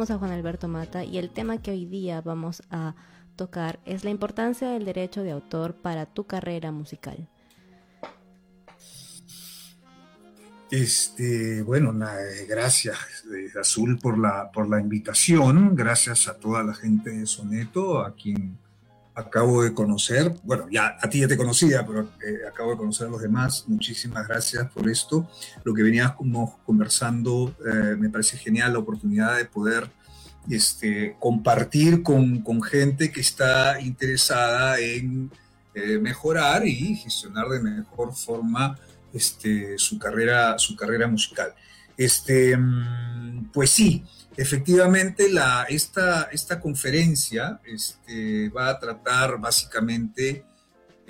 Saludamos a Juan Alberto Mata y el tema que hoy día vamos a tocar es la importancia del derecho de autor para tu carrera musical. Este, bueno, eh, gracias eh, Azul por la, por la invitación, gracias a toda la gente de Soneto, a quien acabo de conocer, bueno, ya a ti ya te conocía, pero eh, acabo de conocer a los demás, muchísimas gracias por esto. Lo que venías como conversando, me parece genial la oportunidad de poder este, compartir con, con gente que está interesada en mejorar y gestionar de mejor forma este, su, carrera, su carrera musical. Este, mm, pues sí, efectivamente esta conferencia este, va a tratar básicamente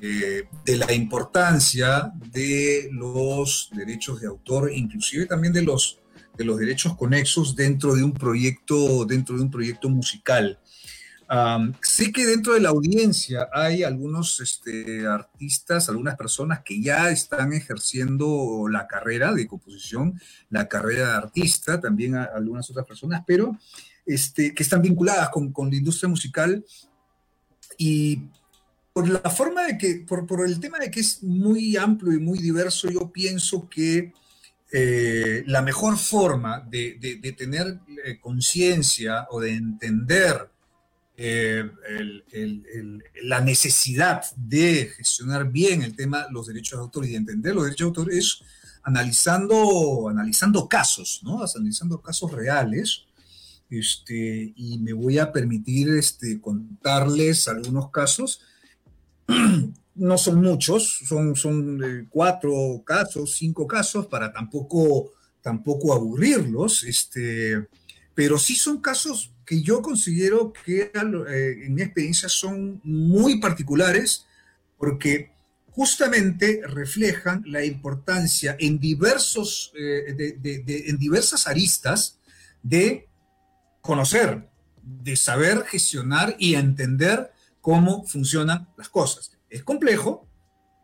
eh, de la importancia de los derechos de autor, inclusive también de los, de los derechos conexos dentro de un proyecto, dentro de un proyecto musical sé que dentro de la audiencia hay algunos este, artistas, algunas personas que ya están ejerciendo la carrera de composición, la carrera de artista, también algunas otras personas, pero este, que están vinculadas con, la industria musical. Y por la forma de que, por, el tema de que es muy amplio y muy diverso, yo pienso que eh, la mejor forma de, tener eh, conciencia o de entender eh, la necesidad de gestionar bien el tema de los derechos de autor y de entender los derechos de autor es analizando, analizando casos, ¿no? Analizando casos reales. Este, y me voy a permitir este, contarles algunos casos. No son muchos, son, son eh, cuatro casos, cinco casos, para tampoco, tampoco aburrirlos, este, pero sí son casos que yo considero que eh, en mi experiencia son muy particulares porque justamente reflejan la importancia en, diversos, eh, en diversas aristas de conocer, de saber gestionar y entender cómo funcionan las cosas. Es complejo,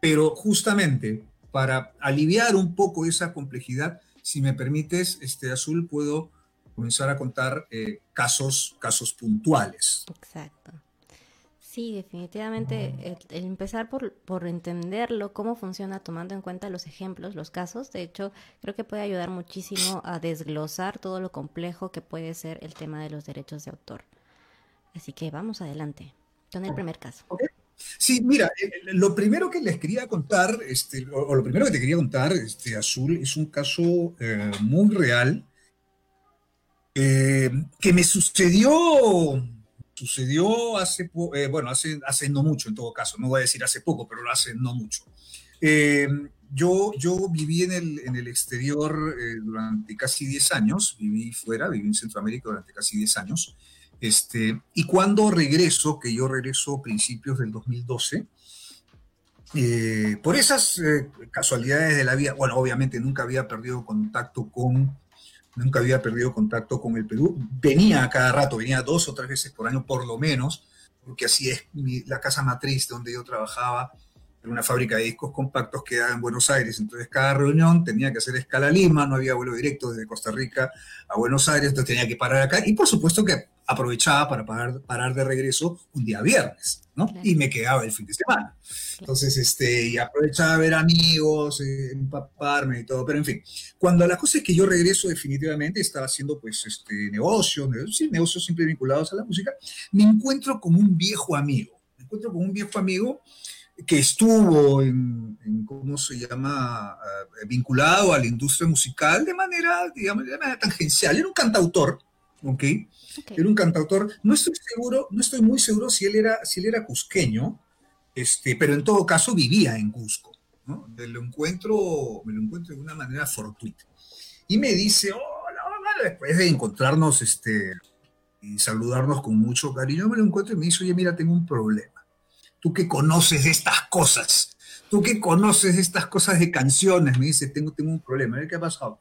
pero justamente para aliviar un poco esa complejidad, si me permites, este Azul, puedo comenzar a contar eh, casos, casos puntuales. Exacto. Sí, definitivamente el, empezar por, por, entenderlo, cómo funciona, tomando en cuenta los ejemplos, los casos, de hecho, creo que puede ayudar muchísimo a desglosar todo lo complejo que puede ser el tema de los derechos de autor. Así que vamos adelante con el primer caso. Sí, mira, eh, lo primero que les quería contar, este, o, lo primero que te quería contar, este, Azul, es un caso eh, muy real eh, que me sucedió, sucedió hace, eh, bueno, hace, hace no mucho en todo caso, no voy a decir hace poco, pero hace no mucho. Eh, yo, yo viví en el, en el exterior durante casi 10 años, viví fuera, viví en Centroamérica durante casi 10 años, este, y cuando regreso, que yo regreso a principios del 2012, por esas casualidades de la vida, bueno, obviamente nunca había perdido contacto con nunca había perdido contacto con el Perú. Venía a cada rato, venía dos o tres veces por año por lo menos, porque así es la casa matriz donde yo trabajaba, en una fábrica de discos compactos que en Buenos Aires. Entonces cada reunión tenía que hacer escala Lima, no había vuelo directo desde Costa Rica a Buenos Aires, entonces tenía que parar acá. Y por supuesto que aprovechaba para parar, parar de regreso un día viernes, ¿no? Y me quedaba el fin de semana. Entonces, este, y aprovechaba a ver amigos, eh, empaparme y todo, pero en fin, cuando la cosa es que yo regreso definitivamente, estaba haciendo pues este negocio, sí, negocios siempre vinculados a la música, me encuentro con un viejo amigo, me encuentro con un viejo amigo que estuvo en, ¿cómo se llama?, eh, vinculado a la industria musical de manera, digamos, de manera tangencial. Era un cantautor, ¿ok? Era un cantautor, no estoy seguro, no estoy muy seguro si él era, si él era cusqueño, este, pero en todo caso vivía en Cusco. ¿no? Me, lo encuentro, me lo encuentro de una manera fortuita. Y me dice, hola, hola, después de encontrarnos este, y saludarnos con mucho cariño, me lo encuentro y me dice, oye, mira, tengo un problema. Tú que conoces estas cosas, tú que conoces estas cosas de canciones, me dice, tengo, tengo un problema. ¿Qué ha pasado?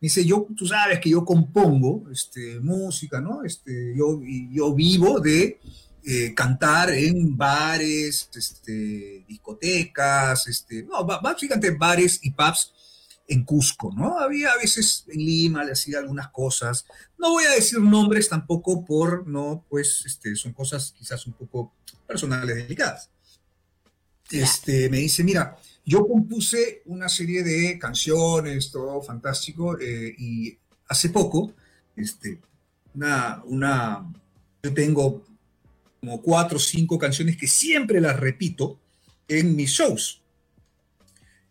Me dice, yo, tú sabes que yo compongo este, música, ¿no? Este, yo, yo vivo de eh, cantar en bares, este, discotecas, este, no, básicamente bares y pubs en Cusco, ¿no? Había a veces en Lima, le hacía algunas cosas. No voy a decir nombres tampoco por, no, pues, este, son cosas quizás un poco personales, delicadas. Este, me dice, mira, yo compuse una serie de canciones, todo fantástico, eh, y hace poco, este, una, una, yo tengo como cuatro o cinco canciones que siempre las repito en mis shows.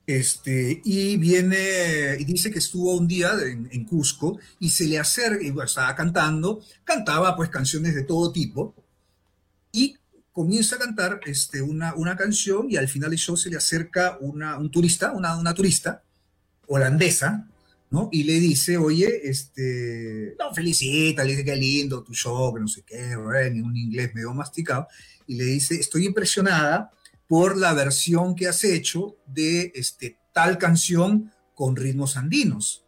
Este, y viene y dice que estuvo un día en, Cusco y se le acerca, y estaba cantando, cantaba pues canciones de todo tipo y comienza a cantar este, una, una canción y al final del show se le acerca una, un turista, una, una turista holandesa, ¿no? Y le dice, oye, este, no, felicita, le dice que lindo tu show, que no sé qué, en un inglés medio masticado, y le dice, estoy impresionada por la versión que has hecho de este, tal canción con ritmos andinos.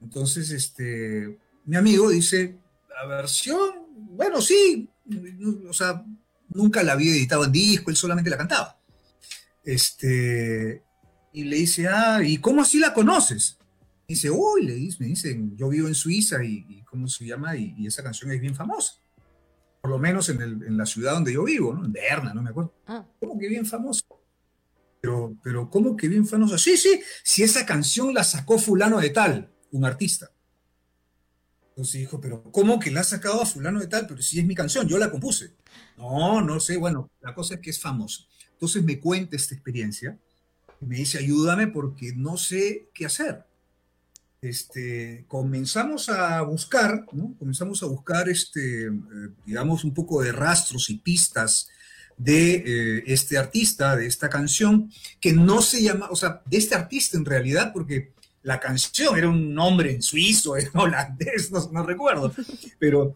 Entonces, este, mi amigo dice, la versión, bueno, sí, o sea, nunca la había editado en disco, él solamente la cantaba. Este, y le dice, ah, ¿y cómo así la conoces? dice, uy, le dice, me dicen, yo vivo en Suiza y, ¿cómo se llama? Y, y, esa canción es bien famosa por lo menos en, el, en, la ciudad donde yo vivo, ¿no? En Berna, no me acuerdo. Ah. ¿Cómo que bien famoso? Pero, pero, ¿cómo que bien famoso? Sí, sí, si esa canción la sacó fulano de tal, un artista. Entonces dijo, pero ¿cómo que la ha sacado a fulano de tal? Pero si es mi canción, yo la compuse. No, no sé, bueno, la cosa es que es famoso. Entonces me cuenta esta experiencia y me dice, ayúdame porque no sé qué hacer este, comenzamos a buscar, ¿no? comenzamos a buscar, este, eh, digamos, un poco de rastros y pistas de eh, este artista, de esta canción, que no se llama, o sea, de este artista en realidad, porque la canción era un nombre en suizo, en holandés, no, recuerdo, pero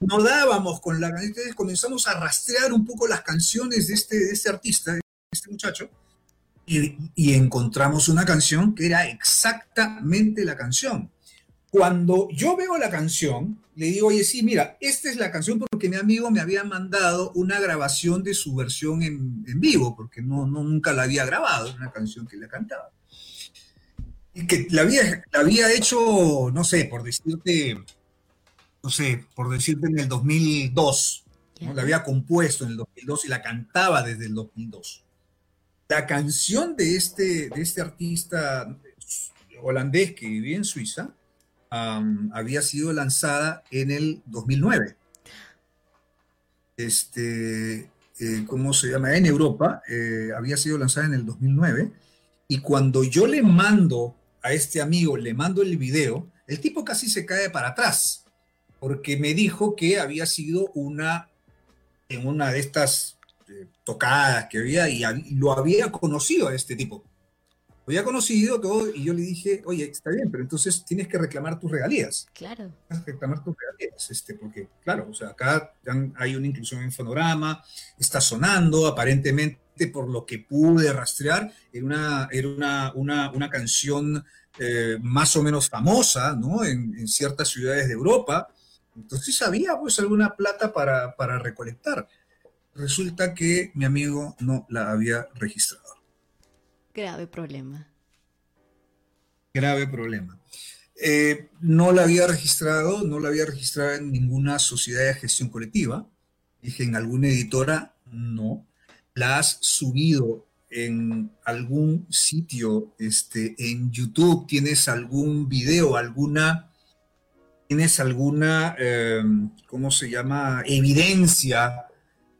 no dábamos con la canción, comenzamos a rastrear un poco las canciones de este, de este artista, de este muchacho, y, encontramos una canción que era exactamente la canción. Cuando yo veo la canción, le digo, oye, sí, mira, esta es la canción porque mi amigo me había mandado una grabación de su versión en, vivo, porque no, no, nunca la había grabado, una canción que le cantaba. Y que la había, la había hecho, no sé, por decirte, no sé, por decirte en el 2002, la había compuesto en el 2002 y la cantaba desde el 2002 la canción de este, de este artista holandés que vivía en Suiza había sido lanzada en el 2009. Este, eh, ¿cómo se llama? En Europa, eh, había sido lanzada en el 2009. Y cuando yo le mando a este amigo, le mando el video, el tipo casi se cae para atrás, porque me dijo que había sido una, en una de estas este, tocadas que había y, lo había conocido a este tipo. Lo había conocido todo y yo le dije, oye, está bien, pero entonces tienes que reclamar tus regalías. Claro. Tienes que reclamar tus regalías, este, porque, claro, o sea, acá hay una inclusión en fonograma, está sonando, aparentemente, por lo que pude rastrear, era una, era una, una, una canción eh, más o menos famosa, ¿no? En, en, ciertas ciudades de Europa. Entonces había, pues, alguna plata para, para recolectar resulta que mi amigo no la había registrado. Grave problema. Grave problema. Eh, no la había registrado, no la había registrado en ninguna sociedad de gestión colectiva. Dije, en alguna editora, no. La has subido en algún sitio, este, en YouTube, tienes algún video, alguna, tienes alguna, eh, ¿cómo se llama? Evidencia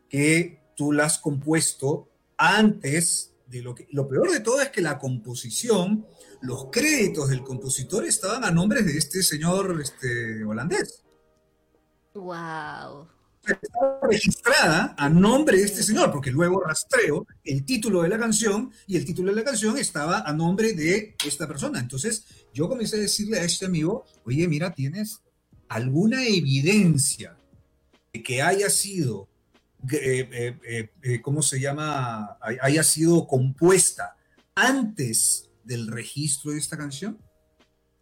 que tú la has compuesto antes de lo que... Lo peor de todo es que la composición, los créditos del compositor estaban a nombre de este señor este, holandés. ¡Wow! Estaba registrada a nombre de este señor, porque luego rastreo el título de la canción y el título de la canción estaba a nombre de esta persona. Entonces yo comencé a decirle a este amigo, oye, mira, ¿tienes alguna evidencia de que haya sido eh, eh, eh, ¿cómo se llama? haya sido compuesta antes del registro de esta canción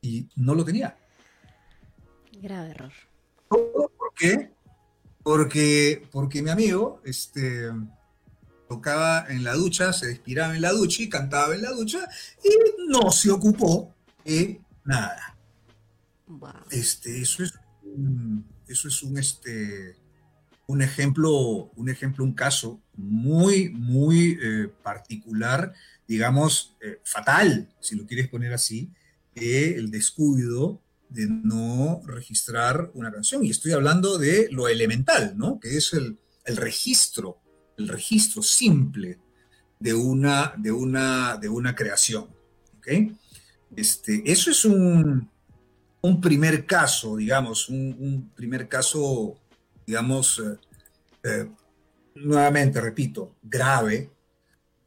y no lo tenía. Grave error. ¿Por qué? Porque, porque mi amigo, este, tocaba en la ducha, se inspiraba en la ducha y cantaba en la ducha y no se ocupó de nada. Este, eso es un, eso es un, este, un ejemplo, un ejemplo, un caso muy, muy eh, particular, digamos, eh, fatal, si lo quieres poner así, el descuido de no registrar una canción. Y estoy hablando de lo elemental, ¿no? Que es el, el registro, el registro simple de una, de una, de una creación. ¿ok? Este, eso es un, un primer caso, digamos, un, primer caso, digamos, eh, eh, nuevamente, repito, grave,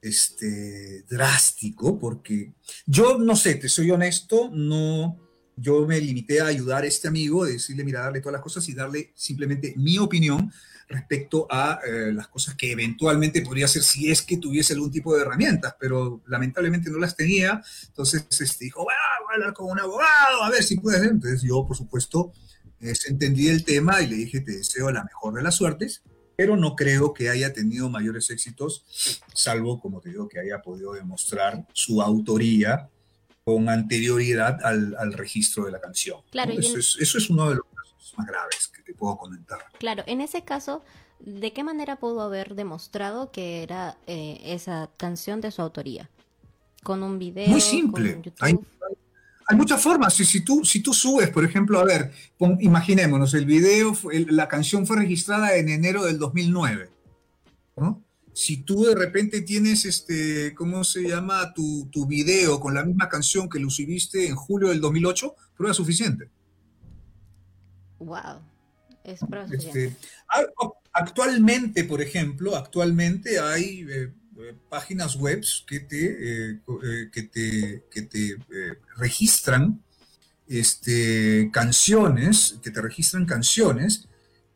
este, drástico, porque yo no sé, te soy honesto, no, yo me limité a ayudar a este amigo, decirle, mira, darle todas las cosas y darle simplemente mi opinión respecto a eh, las cosas que eventualmente podría hacer si es que tuviese algún tipo de herramientas, pero lamentablemente no las tenía. Entonces este, dijo, voy a hablar con un abogado, a ver si puedes. Entonces yo, por supuesto, entendí el tema y le dije, te deseo la mejor de las suertes, pero no creo que haya tenido mayores éxitos, salvo, como te digo, que haya podido demostrar su autoría con anterioridad al, registro de la canción. Claro, eso, es, eso es uno de los casos más graves que te puedo comentar. Claro, en ese caso, ¿de qué manera pudo haber demostrado que era eh, esa canción de su autoría? ¿Con un video? Muy simple. Hay, muchas formas. Si, si, tú, si tú subes, por ejemplo, a ver, imaginémonos, el video, la canción fue registrada en enero del 2009. ¿no? Si tú de repente tienes, este, ¿cómo se llama? Tu, tu video con la misma canción que lo subiste en julio del 2008, prueba suficiente. Wow, es prueba este, suficiente. actualmente, por ejemplo, actualmente hay eh, eh, páginas web que te, eh, que te, que te registran este, canciones, que te registran canciones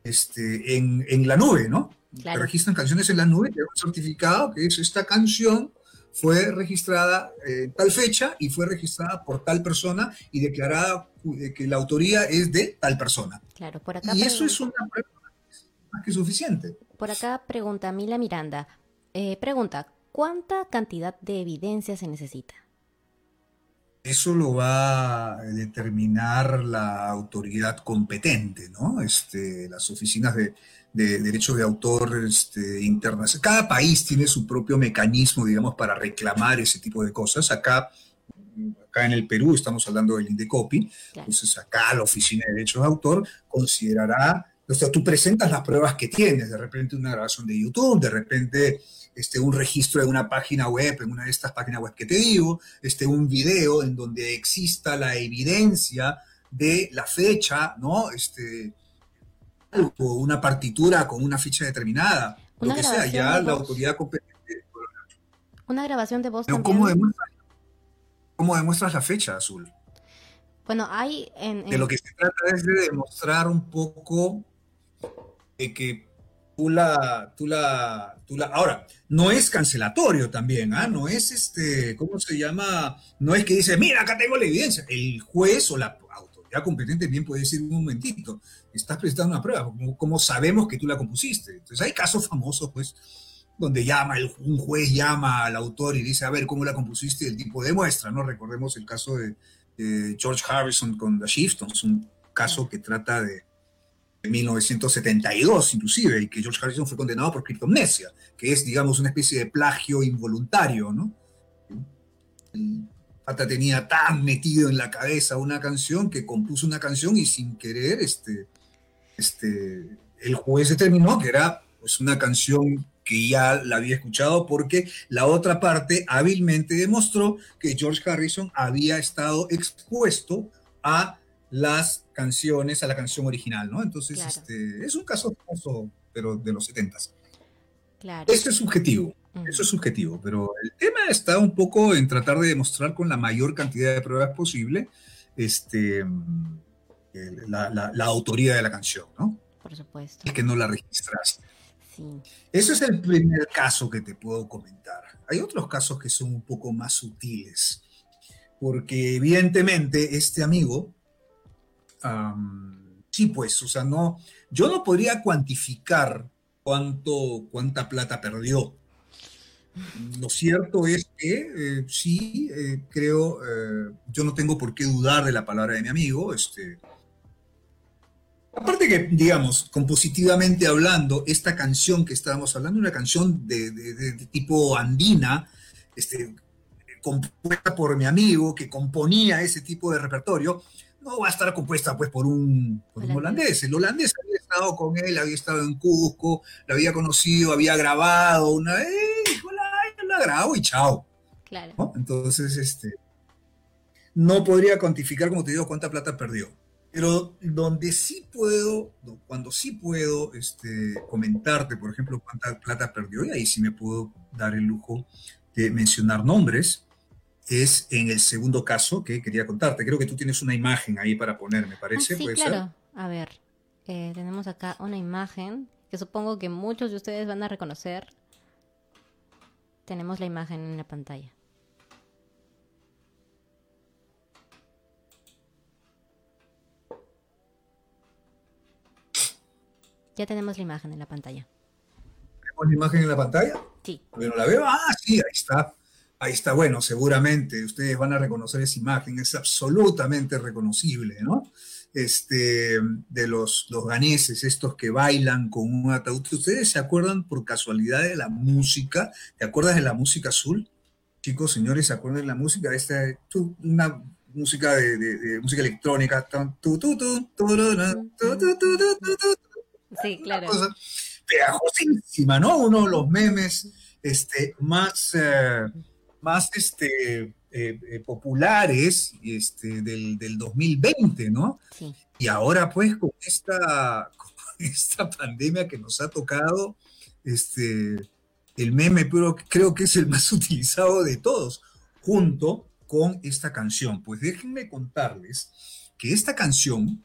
este, en, en la nube, ¿no? Registran canciones en la nube, te un certificado que es esta canción fue registrada en tal fecha y fue registrada por tal persona y declarada que la autoría es de tal persona. Claro, por acá. Y eso es una prueba más que suficiente. Por acá pregunta Mila Miranda. Eh, pregunta, ¿cuánta cantidad de evidencia se necesita? Eso lo va a determinar la autoridad competente, ¿no? Este, las oficinas de, de derechos de autor este, internacional. Cada país tiene su propio mecanismo, digamos, para reclamar ese tipo de cosas. Acá, acá en el Perú estamos hablando del Indecopi, entonces acá la Oficina de Derechos de Autor considerará, o sea, tú presentas las pruebas que tienes, de repente una grabación de YouTube, de repente este, un registro de una página web, en una de estas páginas web que te digo, este, un video en donde exista la evidencia de la fecha, ¿no? Este, o una partitura con una ficha determinada, lo que sea, ya la autoridad competente. Una grabación de voz también. ¿cómo demuestras, ¿Cómo demuestras la fecha, Azul? Bueno, hay en, De lo que se trata es de demostrar un poco de que tú la, tú la, tú la... Ahora, no es cancelatorio también, ¿ah? No es este, ¿cómo se llama? No es que dice, mira, acá tengo la evidencia. El juez o la autoridad competente bien puede decir un momentito, estás presentando una prueba, ¿cómo, sabemos que tú la compusiste? Entonces hay casos famosos, pues, donde llama, un juez llama al autor y dice, a ver, ¿cómo la compusiste? El tipo demuestra, ¿no? Recordemos el caso de, George Harrison con The Shiftons, un caso que trata de, 1972 inclusive, y que George Harrison fue condenado por criptomnesia, que es, digamos, una especie de plagio involuntario, ¿no? Pata tenía tan metido en la cabeza una canción que compuso una canción y sin querer, este, este, el juez determinó que era pues, una canción que ya la había escuchado porque la otra parte hábilmente demostró que George Harrison había estado expuesto a las canciones, a la canción original, ¿no? Entonces, este, es un caso famoso, pero de los 70 Claro. Esto es subjetivo. Eso es subjetivo, pero el tema está un poco en tratar de demostrar con la mayor cantidad de pruebas posible este, la, autoría de la canción, ¿no? Por supuesto. Y que no la registraste. Sí. Ese es el primer caso que te puedo comentar. Hay otros casos que son un poco más sutiles, porque evidentemente este amigo, sí, pues, o sea, no, yo no podría cuantificar cuánto, cuánta plata perdió, lo cierto es que eh, sí, eh, creo, eh, yo no tengo por qué dudar de la palabra de mi amigo. Este, aparte que, digamos, compositivamente hablando, esta canción que estábamos hablando, una canción de, tipo andina, este, compuesta por mi amigo que componía ese tipo de repertorio, no va a estar compuesta pues por un, holandés. El holandés había estado con él, había estado en Cusco, lo había conocido, había grabado una vez, la, la grabo y chao. Claro. Entonces, este, no podría cuantificar, como te digo, cuánta plata perdió. Pero donde sí puedo, cuando sí puedo este, comentarte, por ejemplo, cuánta plata perdió, y ahí sí me puedo dar el lujo de mencionar nombres, es en el segundo caso que quería contarte. Creo que tú tienes una imagen ahí para poner, me parece. Ah, sí, claro. A ver, eh, tenemos acá una imagen que supongo que muchos de ustedes van a reconocer. Tenemos la imagen en la pantalla. Ya tenemos la imagen en la pantalla. ¿Tenemos la imagen en la pantalla? Sí. Bueno, la veo. Ah, sí, ahí está. Ahí está, bueno, seguramente ustedes van a reconocer esa imagen, es absolutamente reconocible, ¿no? Este, de los, los ganeses, estos que bailan con un ataúd. ¿Ustedes se acuerdan por casualidad de la música? ¿Te acuerdas de la música azul? Chicos, señores, ¿se acuerdan de la música? Esta, una música de, música electrónica. Sí, claro. Pegajosísima, ¿no? Uno de los memes este, más más este, eh, eh, populares este, del, 2020, ¿no? Sí. Y ahora pues con esta, esta pandemia que nos ha tocado, este, el meme pero creo que es el más utilizado de todos, junto con esta canción. Pues déjenme contarles que esta canción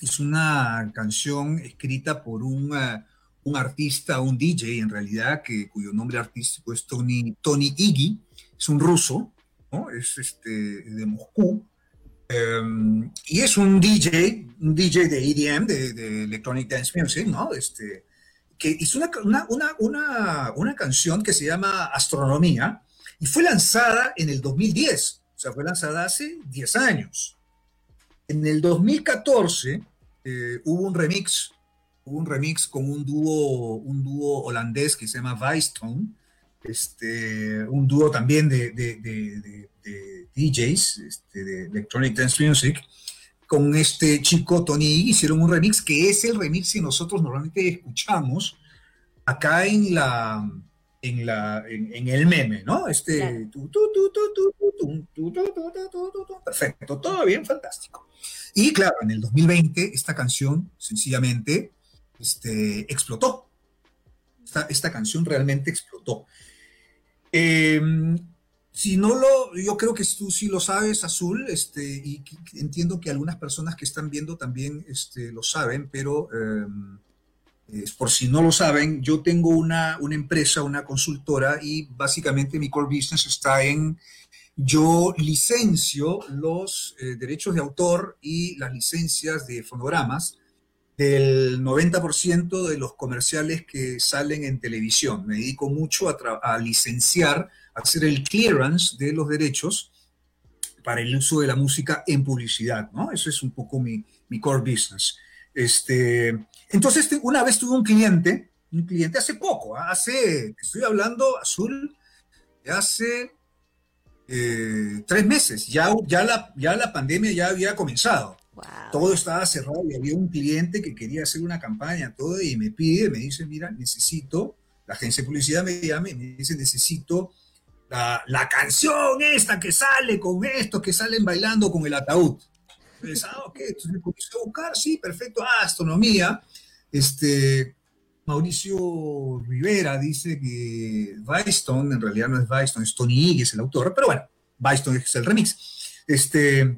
es una canción escrita por un, uh, un artista, un DJ en realidad, que, cuyo nombre artístico es Tony, Tony Iggy, es un ruso, ¿no? es este, de Moscú, em, y es un DJ, un DJ de EDM, de, Electronic Dance Music, ¿no? Este, que hizo una, una, una, una, canción que se llama Astronomía y fue lanzada en el 2010, o sea, fue lanzada hace 10 años. En el 2014 eh, hubo un remix un remix con un dúo, un dúo holandés que se llama Weistone, este, un dúo también de, DJs, este, de Electronic Dance Music, con este chico Tony hicieron un remix que es el remix que nosotros normalmente escuchamos acá en la en la en, el meme, ¿no? Este perfecto, todo bien, fantástico. Y claro, en el 2020 esta canción sencillamente este, explotó. Esta, canción realmente explotó. Em, si no lo, yo creo que tú sí lo sabes, Azul, este, y entiendo que algunas personas que están viendo también este, lo saben, pero em, por si no lo saben, yo tengo una, una, empresa, una consultora, y básicamente mi core business está en, yo licencio los eh, derechos de autor y las licencias de fonogramas del 90% de los comerciales que salen en televisión. Me dedico mucho a, licenciar, a hacer el clearance de los derechos para el uso de la música en publicidad, ¿no? Eso es un poco mi, core business. Este, entonces, una vez tuve un cliente, un cliente hace poco, ¿ah? hace, estoy hablando, Azul, hace eh, tres meses, ya, ya, la, ya la pandemia ya había comenzado. Todo estaba cerrado y había un cliente que quería hacer una campaña, todo, y me pide, me dice, mira, necesito, la agencia de publicidad me llama y me dice, necesito la, la, canción esta que sale con esto, que salen bailando con el ataúd. Entonces, ah, ok, entonces comienzo a buscar, sí, perfecto, ah, astronomía. Este, Mauricio Rivera dice que Weiston, en realidad no es Weiston, es Tony es el autor, pero bueno, Weiston es el remix. Este,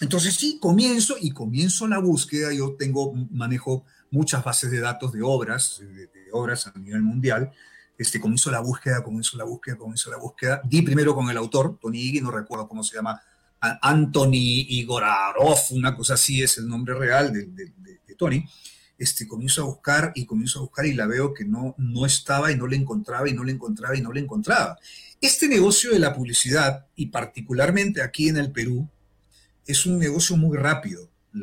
entonces sí, comienzo y comienzo la búsqueda. Yo tengo, manejo muchas bases de datos de obras, de, obras a nivel mundial. Este, comienzo la búsqueda, comienzo la búsqueda, comienzo la búsqueda. Di primero con el autor, Tony Iggy, no recuerdo cómo se llama, Anthony Igorarov, una cosa así es el nombre real de, Tony. este, comienzo a buscar y comienzo a buscar y la veo que no, no estaba y no la encontraba y no la encontraba y no la encontraba. Este negocio de la publicidad, y particularmente aquí en el Perú, es un negocio muy rápido. Eh,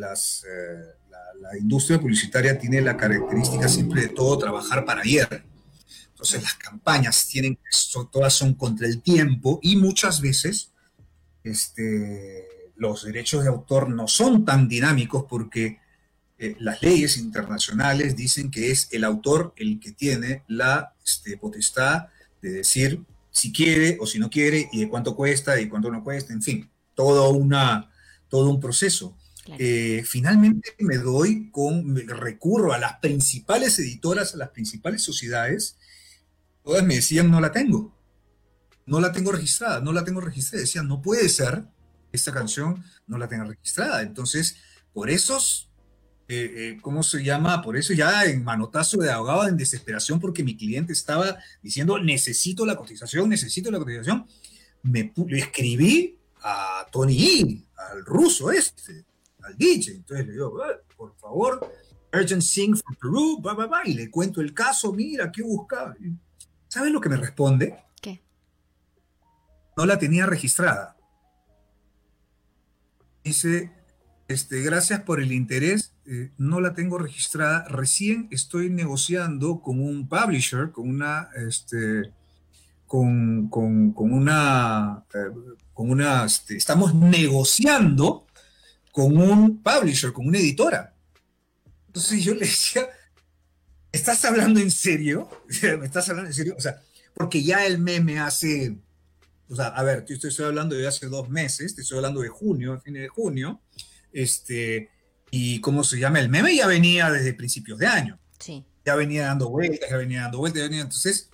la, industria publicitaria tiene la característica siempre de todo trabajar para ayer. Entonces las campañas tienen, todas son contra el tiempo y muchas veces este, los derechos de autor no son tan dinámicos porque eh, las leyes internacionales dicen que es el autor el que tiene la este, potestad de decir si quiere o si no quiere y de cuánto cuesta y cuánto no cuesta, en fin, todo, una, todo un proceso. Eh, finalmente me doy con, recurro a las principales editoras, a las principales sociedades, todas me decían no la tengo, no la tengo registrada, no la tengo registrada, decían no puede ser esta canción no la tenga registrada. Entonces, por esos, eh, eh, ¿cómo se llama? Por eso ya en manotazo de abogado, en desesperación, porque mi cliente estaba diciendo, necesito la cotización, necesito la cotización, me escribí a Tony al ruso este, al DJ. Entonces le digo, por favor, Urgent Sing for Peru, y le cuento el caso, mira, ¿qué buscaba? ¿Sabes lo que me responde? No la tenía registrada. Dice, este, gracias por el interés, eh, no la tengo registrada, recién estoy negociando con un publisher, con una, este, con, una, eh, con una, este, estamos negociando con un publisher, con una editora. Entonces yo le decía, ¿estás hablando en serio? ¿Me estás hablando en serio? O sea, porque ya el meme hace o sea, a ver, yo estoy hablando de hace dos meses, te estoy hablando de junio, fin de junio, este, y cómo se llama, el meme ya venía desde principios de año. Sí. Ya venía dando vueltas, ya venía dando vueltas, ya venía, entonces,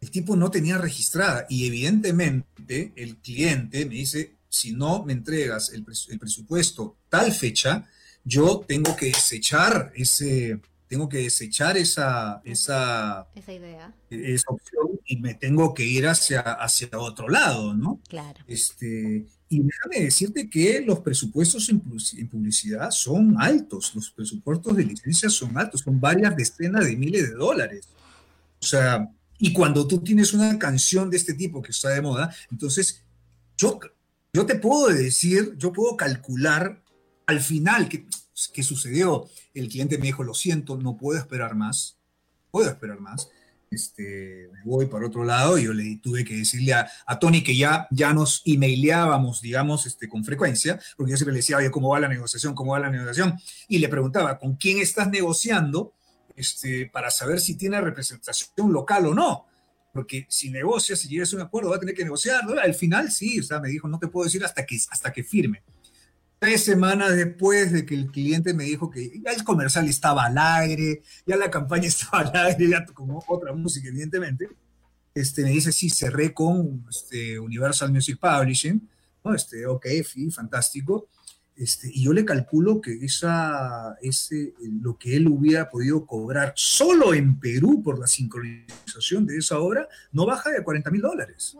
el tipo no tenía registrada y evidentemente el cliente me dice, si no me entregas el, el presupuesto tal fecha, yo tengo que desechar ese, tengo que desechar esa, esa, esa idea. Esa opción y me tengo que ir hacia, hacia otro lado, ¿no? Claro. Este, y déjame decirte que los presupuestos en, publicidad son altos, los presupuestos de licencia son altos, son varias decenas de miles de dólares. O sea, y cuando tú tienes una canción de este tipo que está de moda, entonces yo, yo te puedo decir, yo puedo calcular al final que ¿qué sucedió? El cliente me dijo, lo siento, no puedo esperar más, puedo esperar más. Este, me voy para otro lado y yo le tuve que decirle a, Tony que ya, ya nos emaileábamos, digamos, este, con frecuencia, porque yo siempre le decía, oye, ¿cómo va la negociación? ¿Cómo va la negociación? Y le preguntaba, ¿con quién estás negociando? Este, para saber si tiene representación local o no. Porque si negocias, si llegas a un acuerdo, va a tener que negociar. Al final, sí, o sea, me dijo, no te puedo decir hasta que, hasta que firme tres semanas después de que el cliente me dijo que ya el comercial estaba al aire, ya la campaña estaba al aire, ya como otra música, evidentemente, este, me dice, sí, cerré con este, Universal Music Publishing, ¿no? Este, ok, sí, fantástico. Este, y yo le calculo que esa, ese, lo que él hubiera podido cobrar solo en Perú por la sincronización de esa obra no baja de 40 mil dólares.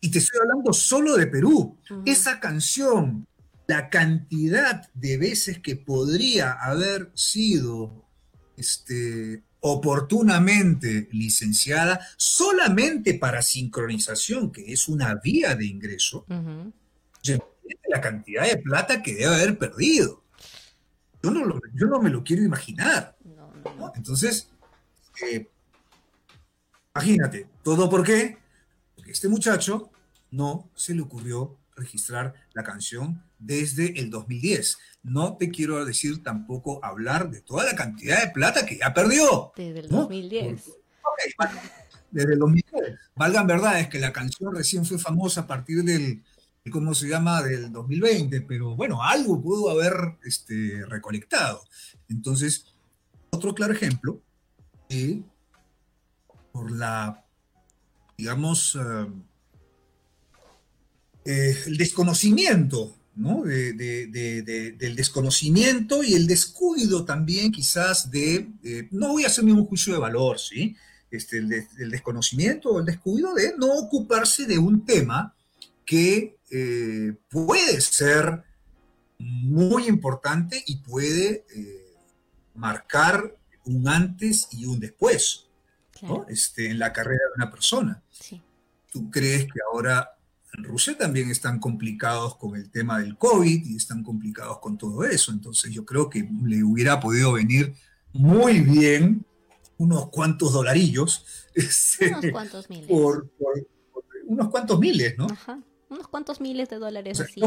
Y te estoy hablando solo de Perú. Esa canción la cantidad de veces que podría haber sido este, oportunamente licenciada solamente para sincronización, que es una vía de ingreso, la cantidad de plata que debe haber perdido. Yo no, me lo quiero imaginar. Entonces, eh, imagínate, ¿todo por qué? Porque este muchacho no se le ocurrió registrar la canción desde el 2010. No te quiero decir tampoco hablar de toda la cantidad de plata que ya perdió. Desde el 2010. desde el 2010. Valgan verdad, es que la canción recién fue famosa a partir del, ¿cómo se llama?, del 2020, pero bueno, algo pudo haber este, recolectado. Entonces, otro claro ejemplo, eh, por la, digamos, eh, eh, el desconocimiento, ¿no? del desconocimiento y el descuido también quizás de, no voy a hacer ningún juicio de valor, ¿sí? Este, el, desconocimiento o el descuido de no ocuparse de un tema que eh, puede ser muy importante y puede, eh, marcar un antes y un después este, en la carrera de una persona. ¿Tú crees que ahora en Rusia también están complicados con el tema del COVID y están complicados con todo eso? Entonces yo creo que le hubiera podido venir muy bien unos cuantos dolarillos. Este, unos cuantos miles. Por, unos cuantos miles, ¿no? Ajá. Unos cuantos miles de dólares así,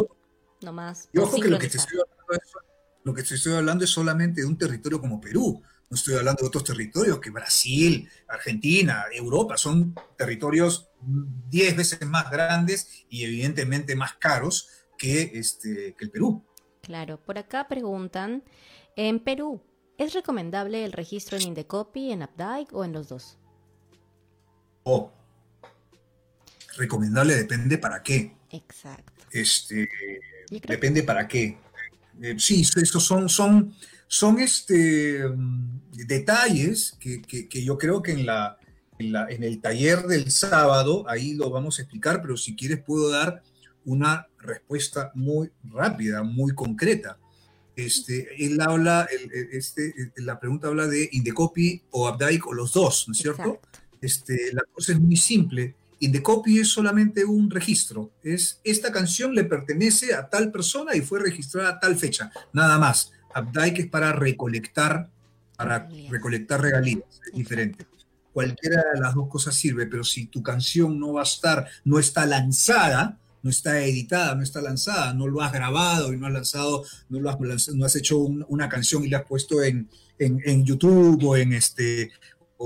nomás. Y ojo que lo que, te estoy hablando es, lo que te estoy hablando es solamente de un territorio como Perú. No estoy hablando de otros territorios que Brasil, Argentina, Europa, son territorios 10 veces más grandes y evidentemente más caros que, este, que el Perú. Claro, por acá preguntan, en Perú, ¿es recomendable el registro en Indecopy, en Updike o en los dos? Oh, recomendable depende para qué. Exacto. Este, depende para qué. Eh, sí, esos son, son son este, mm, detalles que, yo creo que en, la, en, el taller del sábado, ahí lo vamos a explicar, pero si quieres puedo dar una respuesta muy rápida, muy concreta. Este, él habla, este, la pregunta habla de Indecopy o Updike o los dos, ¿no es cierto? Este, la cosa es muy simple. Indecopy es solamente un registro. Es esta canción le pertenece a tal persona y fue registrada a tal fecha, nada más. Updike es para recolectar, para recolectar regalías, es diferente. Cualquiera de las dos cosas sirve, pero si tu canción no va a estar, no está lanzada, no está editada, no está lanzada, no lo has grabado y no has lanzado, no lo has, no has hecho una canción y la has puesto en, en, YouTube o en este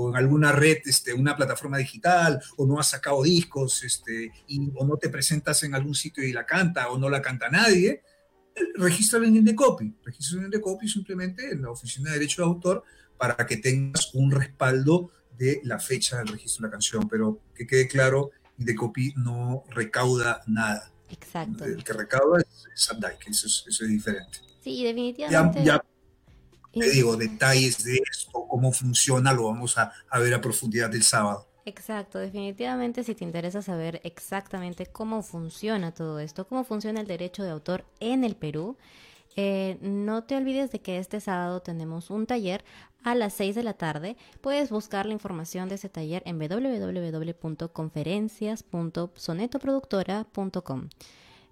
o en alguna red, este, una plataforma digital, o no has sacado discos, este, y, o no te presentas en algún sitio y la canta, o no la canta nadie, registra en Indecopy. Registra en Indecopy simplemente en la Oficina de Derecho de Autor para que tengas un respaldo de la fecha del registro de la canción. Pero que quede claro, Indecopy no recauda nada. Exacto. El que recauda es que eso es, eso es diferente. Sí, definitivamente. Ya, te digo, detalles de esto, cómo funciona, lo vamos a, a ver a profundidad el sábado. Exacto, definitivamente si te interesa saber exactamente cómo funciona todo esto, cómo funciona el derecho de autor en el Perú, eh, no te olvides de que este sábado tenemos un taller a las 6 de la tarde. Puedes buscar la información de ese taller en www.conferencias.sonetoproductora.com.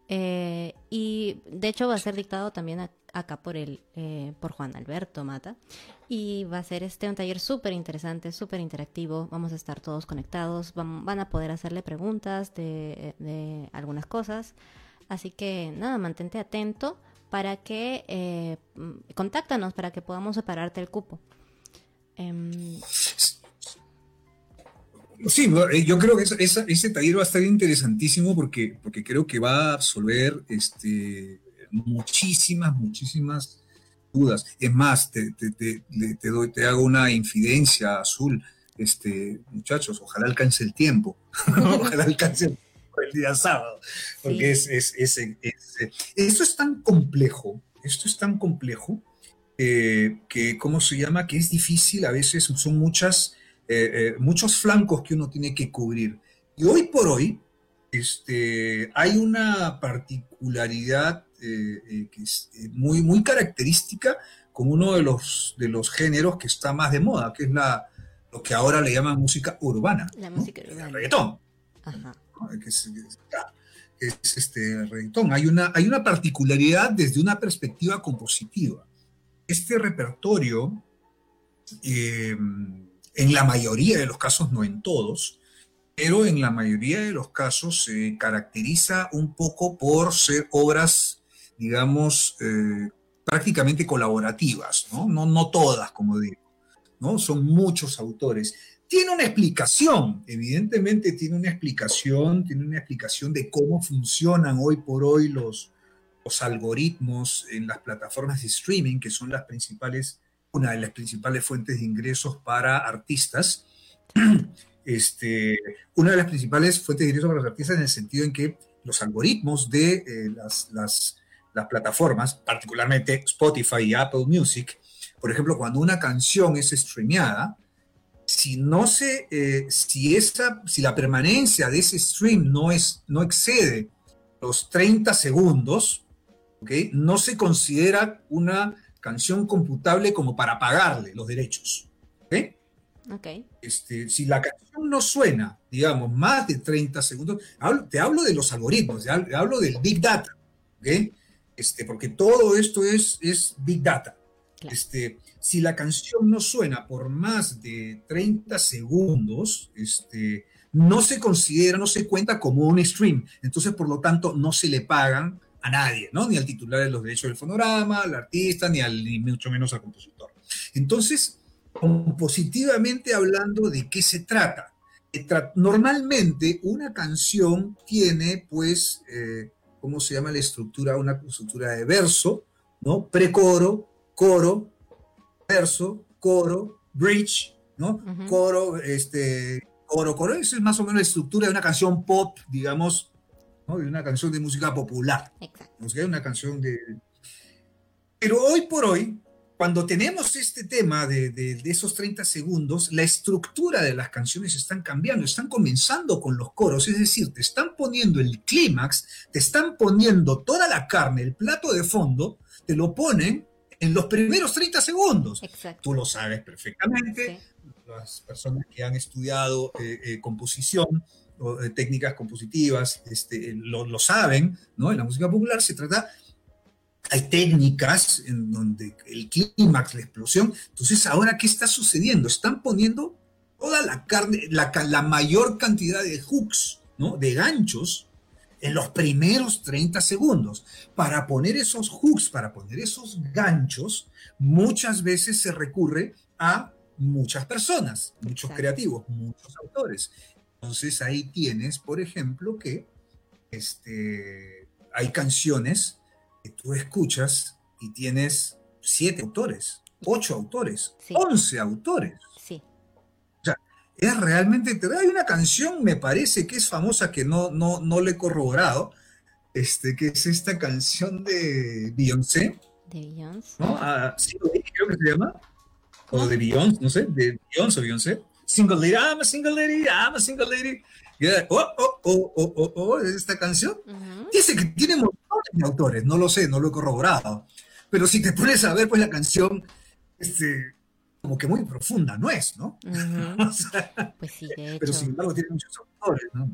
Eh, y de hecho va a ser dictado también acá por el eh, por Juan Alberto Mata y va a ser este un taller súper interesante, súper interactivo. Vamos a estar todos conectados, van, a poder hacerle preguntas de, algunas cosas. Así que nada, mantente atento para que eh, contáctanos para que podamos separarte el cupo. Sí, eh, yo creo que ese taller va a estar interesantísimo porque, porque creo que va a absolver este, muchísimas, muchísimas dudas. Es más, te, doy, te hago una infidencia azul. Este, muchachos, ojalá alcance el tiempo. ojalá alcance el, día sábado. Porque es, es, es, esto es tan complejo, esto es tan complejo eh, que, ¿cómo se llama? Que es difícil, a veces son muchas eh, eh, muchos flancos que uno tiene que cubrir. Y hoy por hoy este, hay una particularidad eh, que es muy, muy característica con uno de los, de los géneros que está más de moda, que es la, lo que ahora le llaman música urbana. La música urbana. El reggaetón. es, este reggaetón. Hay una, hay una particularidad desde una perspectiva compositiva. Este repertorio en la mayoría de los casos, no en todos, pero en la mayoría de los casos se caracteriza un poco por ser obras, digamos, eh, prácticamente colaborativas, ¿no? ¿no? No todas, como digo, ¿no? Son muchos autores. Tiene una explicación, evidentemente tiene una explicación, tiene una explicación de cómo funcionan hoy por hoy los, los algoritmos en las plataformas de streaming, que son las principales una de las principales fuentes de ingresos para artistas. Este, una de las principales fuentes de ingresos para los artistas en el sentido en que los algoritmos de eh, las, las, las, plataformas, particularmente Spotify y Apple Music, por ejemplo, cuando una canción es streameada, si no se, eh, si, esa, si la permanencia de ese stream no, es, no excede los 30 segundos, ¿okay? no se considera una canción computable como para pagarle los derechos. Este, si la canción no suena, digamos, más de 30 segundos, hablo- te hablo de los algoritmos, te hablo, te hablo del Big Data, ¿ok? Este, porque todo esto es, es Big Data. Claro. Este, si la canción no suena por más de 30 segundos, este, no se considera, no se cuenta como un stream. Entonces, por lo tanto, no se le pagan a nadie, ¿no? Ni al titular de los derechos del fonograma, al artista, ni, al, ni mucho menos al compositor. Entonces, compositivamente hablando, ¿de qué se trata? Eh, Normalmente una canción tiene, pues, eh, ¿cómo se llama la estructura? Una estructura de verso, ¿no? Precoro, coro, verso, coro, bridge, ¿no? Coro, este, coro, coro. Eso es más o menos la estructura de una canción pop, digamos, ¿no? De una canción de música popular. Exacto. Nos queda una canción de... Pero hoy por hoy, cuando tenemos este tema de, de- de esos 30 segundos, la estructura de las canciones están cambiando, están comenzando con los coros, es decir, te están poniendo el clímax, te están poniendo toda la carne, el plato de fondo, te lo ponen en los primeros 30 segundos. Exacto. Tú lo sabes perfectamente, Sí. las personas que han estudiado eh, eh, composición o técnicas compositivas este, lo, lo saben, ¿no? En la música popular se trata, hay técnicas en donde el clímax, la explosión, entonces ahora, ¿qué está sucediendo? Están poniendo toda la carne, la, la mayor cantidad de hooks, ¿no? De ganchos en los primeros 30 segundos. Para poner esos hooks, para poner esos ganchos, muchas veces se recurre a muchas personas, muchos Exacto. creativos, muchos autores. Entonces ahí tienes, por ejemplo, que este, hay canciones que tú escuchas y tienes siete autores, ocho autores, Sí. once autores. Sí. Es realmente, hay una canción, me parece que es famosa, que no, no, no le he corroborado, este, que es esta canción de Beyoncé, De Beyoncé. ¿no? Ah, Lady, creo que se llama. O de Beyoncé, no sé, de Beyoncé o Beyoncé. Single Lady, I'm a single lady, I'm a single lady. Yeah. Oh, oh, oh, oh, oh, oh, es esta canción. Dice que tiene montones de autores, no lo sé, no lo he corroborado. Pero si te pones a ver, pues la canción, este, como que muy profunda, no es, ¿no? Ujú. O sea, Pues sí, de pero sin embargo tiene muchos autores, ¿no?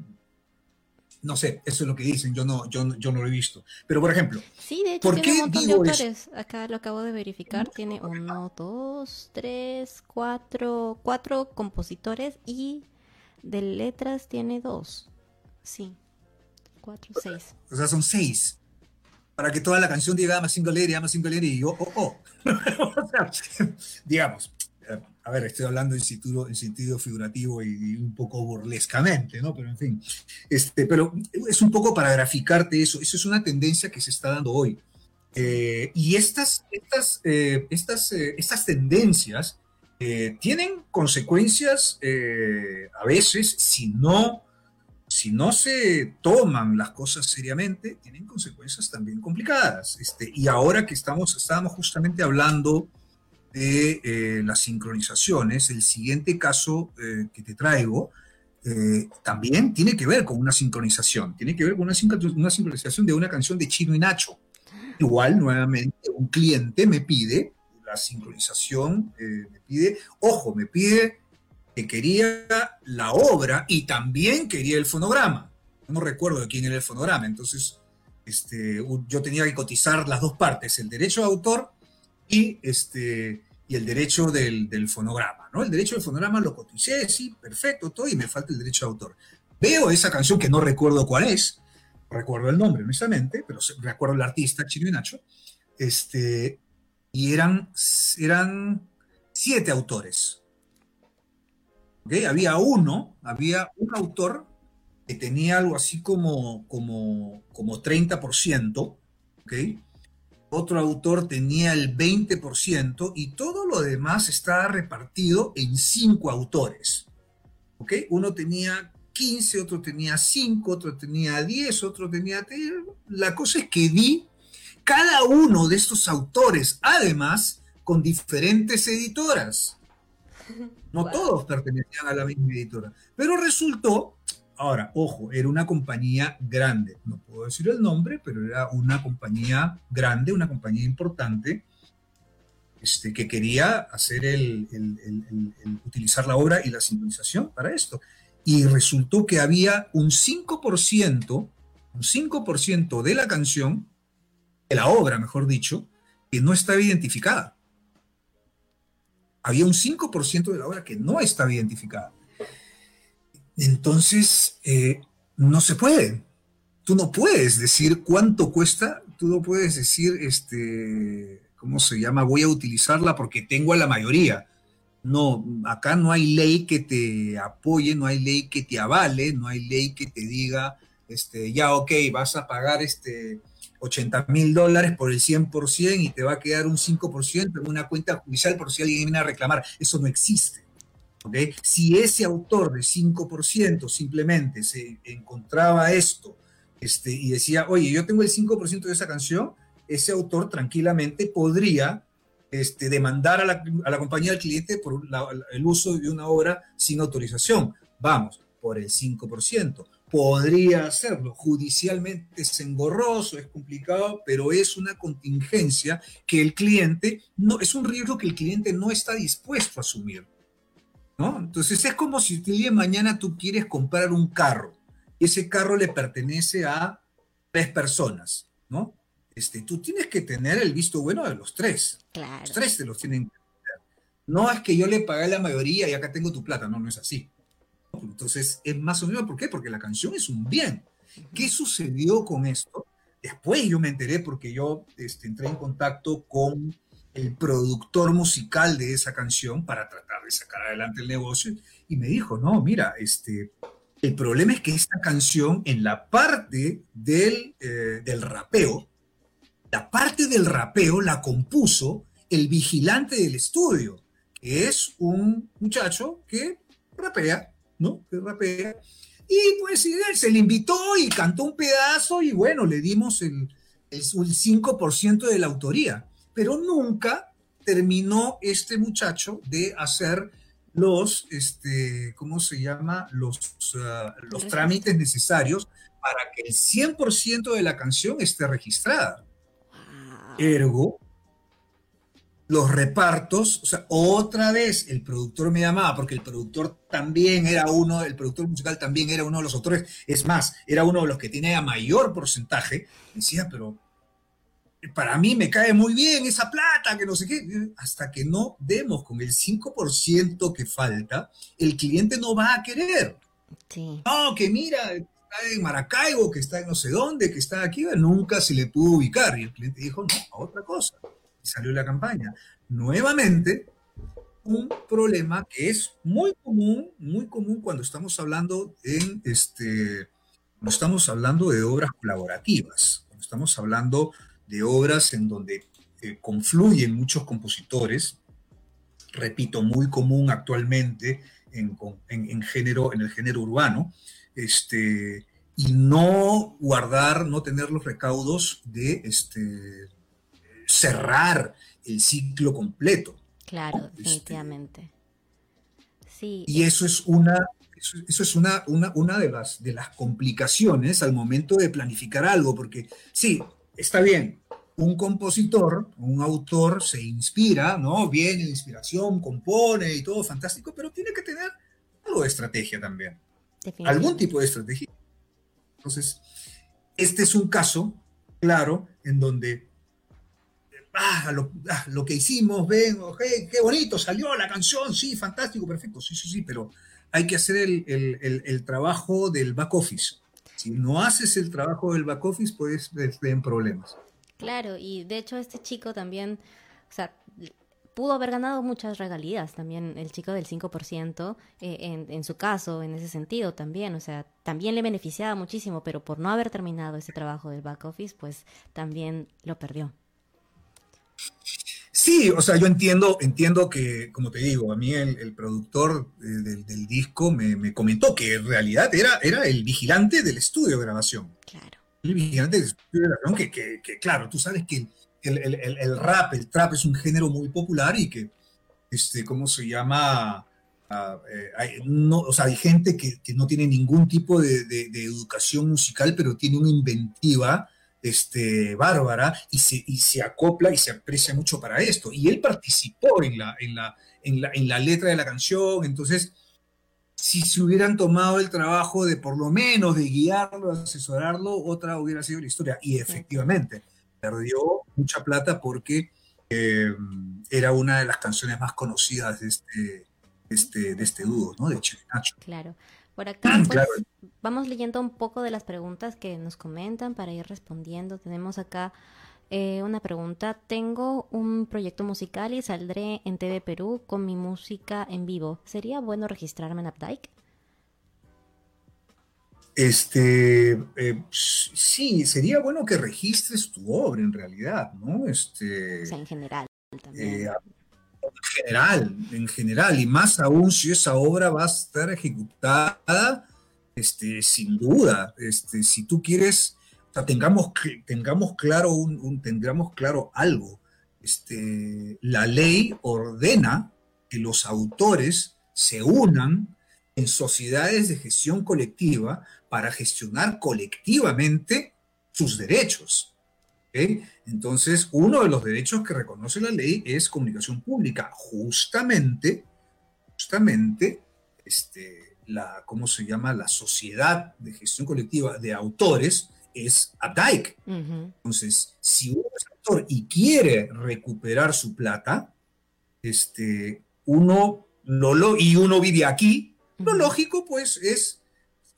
No sé, eso es lo que dicen, yo no, yo, no- yo no lo he visto. Pero, por ejemplo, Sí, de hecho ¿Por tiene qué un montón de digo eso? autores. Acá lo acabo de verificar. Tiene uno, dos, tres, cuatro, cuatro compositores y de letras tiene dos. Sí, cuatro, seis. O sea, son seis. Para que toda la canción diga I'm a single lady, I'm a single lady y oh, oh, oh. o sea, digamos, a ver, estoy hablando en sentido, en sentido figurativo y, y un poco burlescamente, ¿no? Pero en fin, este, pero es un poco para graficarte eso. Eso es una tendencia que se está dando hoy. Eh, y estas, estas, eh, estas, eh, estas tendencias eh, tienen consecuencias eh, a veces, si no, si no se toman las cosas seriamente, tienen consecuencias también complicadas. Este, y ahora que estamos, estábamos justamente hablando de eh, las sincronizaciones, el siguiente caso eh, que te traigo eh, también tiene que ver con una sincronización, tiene que ver con una, una sincronización de una canción de Chino y Nacho. Igual, nuevamente, un cliente me pide la sincronización, me pide, ojo, me pide que quería la obra y también quería el fonograma. No recuerdo de quién era el fonograma, entonces este, yo tenía que cotizar las dos partes, el derecho de autor y, este, y el derecho del, fonograma. ¿no? El derecho del fonograma lo coticé, sí, perfecto, todo, y me falta el derecho de autor. Veo esa canción que no recuerdo cuál es, recuerdo el nombre, honestamente, pero recuerdo el artista, Chino y Nacho, este, y eran, eran siete autores. ¿ok? Había uno, había un autor que tenía algo así como, como, como 30%, ¿ok? Otro autor tenía el 20% y todo lo demás estaba repartido en cinco autores, ¿ok? Uno tenía 15, otro tenía 5, otro tenía 10, otro tenía... La cosa es que di cada uno de estos autores, además, con diferentes editoras. No Wow. todos pertenecían a la misma editora. Pero resultó, ahora, ojo, era una compañía grande. No puedo decir el nombre, pero era una compañía grande, una compañía importante. este, que quería hacer el, utilizar la obra y la sincronización para esto. Y resultó que había un 5%, un 5% de la canción, de la obra, mejor dicho, que no estaba identificada. Había un 5% de la obra que no estaba identificada. Entonces, eh, no se puede. Tú no puedes decir cuánto cuesta, tú no puedes decir, este, ¿cómo se llama? Voy a utilizarla porque tengo a la mayoría. No, acá no hay ley que te apoye, no hay ley que te avale, no hay ley que te diga, este, ya, ok, vas a pagar este 80 mil dólares por el 100% y te va a quedar un 5% en una cuenta judicial por si alguien viene a reclamar. Eso no existe. Si ese autor de 5% simplemente se encontraba esto este, y decía, oye, yo tengo el 5% de esa canción, ese autor tranquilamente podría este, demandar a la, compañía del cliente por el uso de una obra sin autorización. Vamos, por el 5%. Podría hacerlo. Judicialmente es engorroso, es complicado, pero es una contingencia que el cliente, no, es un riesgo que el cliente no está dispuesto a asumir. Entonces es como si el día de mañana tú quieres comprar un carro y ese carro le pertenece a tres personas, ¿no? Este, tú tienes que tener el visto bueno de los tres. Los tres te los tienen que tener. No es que yo le pague la mayoría y acá tengo tu plata, no, no es así. Entonces es más o menos, ¿por qué? Porque la canción es un bien. ¿Qué sucedió con esto? Después yo me enteré porque yo este, entré en contacto con el productor musical de esa canción para tratar de sacar adelante el negocio y me dijo, no, mira, este, el problema es que esta canción en la parte del, eh, del rapeo, la parte del rapeo la compuso el vigilante del estudio, que es un muchacho que rapea, ¿no? Que rapea. Y pues se le invitó y cantó un pedazo y bueno, le dimos el, el, el 5% de la autoría pero nunca terminó este muchacho de hacer los, este, ¿cómo se llama? Los, ah, los trámites necesarios para que el 100% de la canción esté registrada. Ergo, los repartos, o sea, otra vez el productor me llamaba, porque el productor también era uno, el productor musical también era uno de los autores, es más, era uno de los que tenía mayor porcentaje, decía, pero para mí me cae muy bien esa plata, que no sé qué, hasta que no demos con el 5% que falta, el cliente no va a querer. Sí. No, que mira, está en Maracaibo, que está en no sé dónde, que está aquí, nunca se le pudo ubicar. Y el cliente dijo, no, a otra cosa. Y salió la campaña. Nuevamente, un problema que es muy común, muy común cuando estamos hablando en este, no estamos hablando de obras colaborativas, cuando estamos hablando de obras en donde eh, confluyen muchos compositores, repito, muy común actualmente en, género, en el género urbano, este, y no guardar, no tener los recaudos de este, cerrar el ciclo completo. Claro, este, definitivamente. sí. Y eso es una eso, es una, una, una, de, las, de las complicaciones al momento de planificar algo, porque sí, está bien, un compositor, un autor se inspira, ¿no? Viene de inspiración, compone y todo fantástico, pero tiene que tener algo de estrategia también. Algún tipo de estrategia. Entonces, este es un caso, claro, en donde ah, ah lo, que hicimos, ven, qué bonito, salió la canción, sí, fantástico, perfecto, sí, sí, sí, pero hay que hacer el, el trabajo del back office. Si no haces el trabajo del back office, puedes tener problemas. Claro, y de hecho este chico también, o sea, pudo haber ganado muchas regalías también el chico del 5% eh, en, en su caso, en ese sentido también, o sea, también le beneficiaba muchísimo, pero por no haber terminado ese trabajo del back office, pues también lo perdió. Sí, o sea, yo entiendo, entiendo que, como te digo, a mí el, productor eh, del, disco me, me, comentó que en realidad era, era el vigilante del estudio de grabación. Claro el vigilante que, que, que, claro, tú sabes que el, el, el, rap, el trap es un género muy popular y que, este, ¿cómo se llama? Ah, eh, hay, no, o sea, hay gente que, que no tiene ningún tipo de, de, educación musical, pero tiene una inventiva este, bárbara y se, y se acopla y se aprecia mucho para esto. Y él participó en la, en la, en la, en la letra de la canción, entonces si se hubieran tomado el trabajo de por lo menos de guiarlo, asesorarlo, otra hubiera sido la historia. Y efectivamente, perdió mucha plata porque eh, era una de las canciones más conocidas de este, este, de este dúo, ¿no? De Nacho. Claro. Por acá, pues, vamos leyendo un poco de las preguntas que nos comentan para ir respondiendo. Tenemos acá eh, una pregunta. Tengo un proyecto musical y saldré en TV Perú con mi música en vivo. ¿Sería bueno registrarme en Updike? Este, eh, sí, sería bueno que registres tu obra en realidad, ¿no? Este, o sea, en general también. Eh, en general, en general, y más aún si esa obra va a estar ejecutada, este, sin duda, este, si tú quieres, tengamos, tengamos, claro un, tendríamos claro algo, este, la ley ordena que los autores se unan en sociedades de gestión colectiva para gestionar colectivamente sus derechos. Entonces, uno de los derechos que reconoce la ley es comunicación pública. Justamente, justamente, este, la, ¿cómo se llama? La sociedad de gestión colectiva de autores es APDAIC. Entonces, si uno es autor y quiere recuperar su plata, este, uno lo, y uno vive aquí, lo lógico, pues, es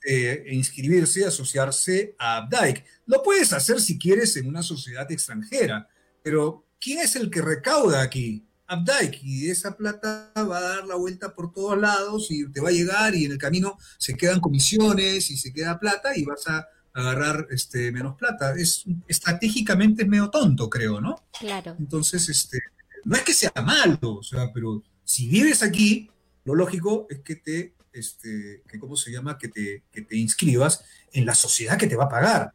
eh, inscribirse, asociarse a Abdaik. Lo puedes hacer si quieres en una sociedad extranjera, pero ¿quién es el que recauda aquí? Abdaik, y esa plata va a dar la vuelta por todos lados y te va a llegar y en el camino se quedan comisiones y se queda plata y vas a agarrar este, menos plata. Es estratégicamente es medio tonto, creo, ¿no? Claro. Entonces, este, no es que sea malo, o sea, pero si vives aquí, lo lógico es que te este, que ¿cómo se llama? Que te, que te inscribas en la sociedad que te va a pagar.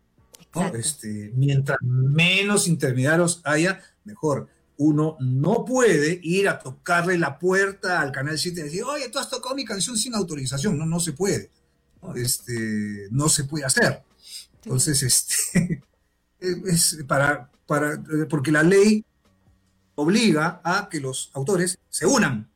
Este, mientras menos intermediarios haya, mejor. Uno no puede ir a tocarle la puerta al Canal 7 y decir, oye, tú has tocado mi canción sin autorización. No, no se puede. Este, no se puede hacer. Entonces, este, es para, para, porque la ley obliga a que los autores se unan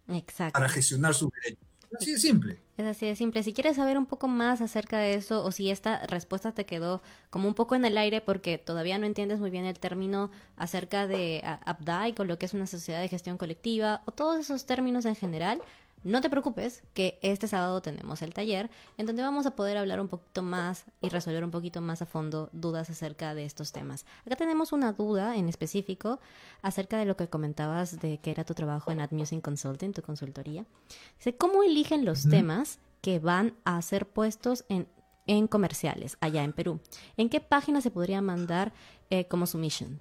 para gestionar sus derechos. Así de simple. Es así de simple. Si quieres saber un poco más acerca de eso o si esta respuesta te quedó como un poco en el aire porque todavía no entiendes muy bien el término acerca de Updike o lo que es una sociedad de gestión colectiva o todos esos términos en general, no te preocupes que este sábado tenemos el taller en donde vamos a poder hablar un poquito más y resolver un poquito más a fondo dudas acerca de estos temas. Acá tenemos una duda en específico acerca de lo que comentabas de que era tu trabajo en AdMusing Consulting, tu consultoría. Dice, ¿cómo eligen los temas que van a ser puestos en, en, comerciales allá en Perú? ¿En qué página se podría mandar eh, como submission?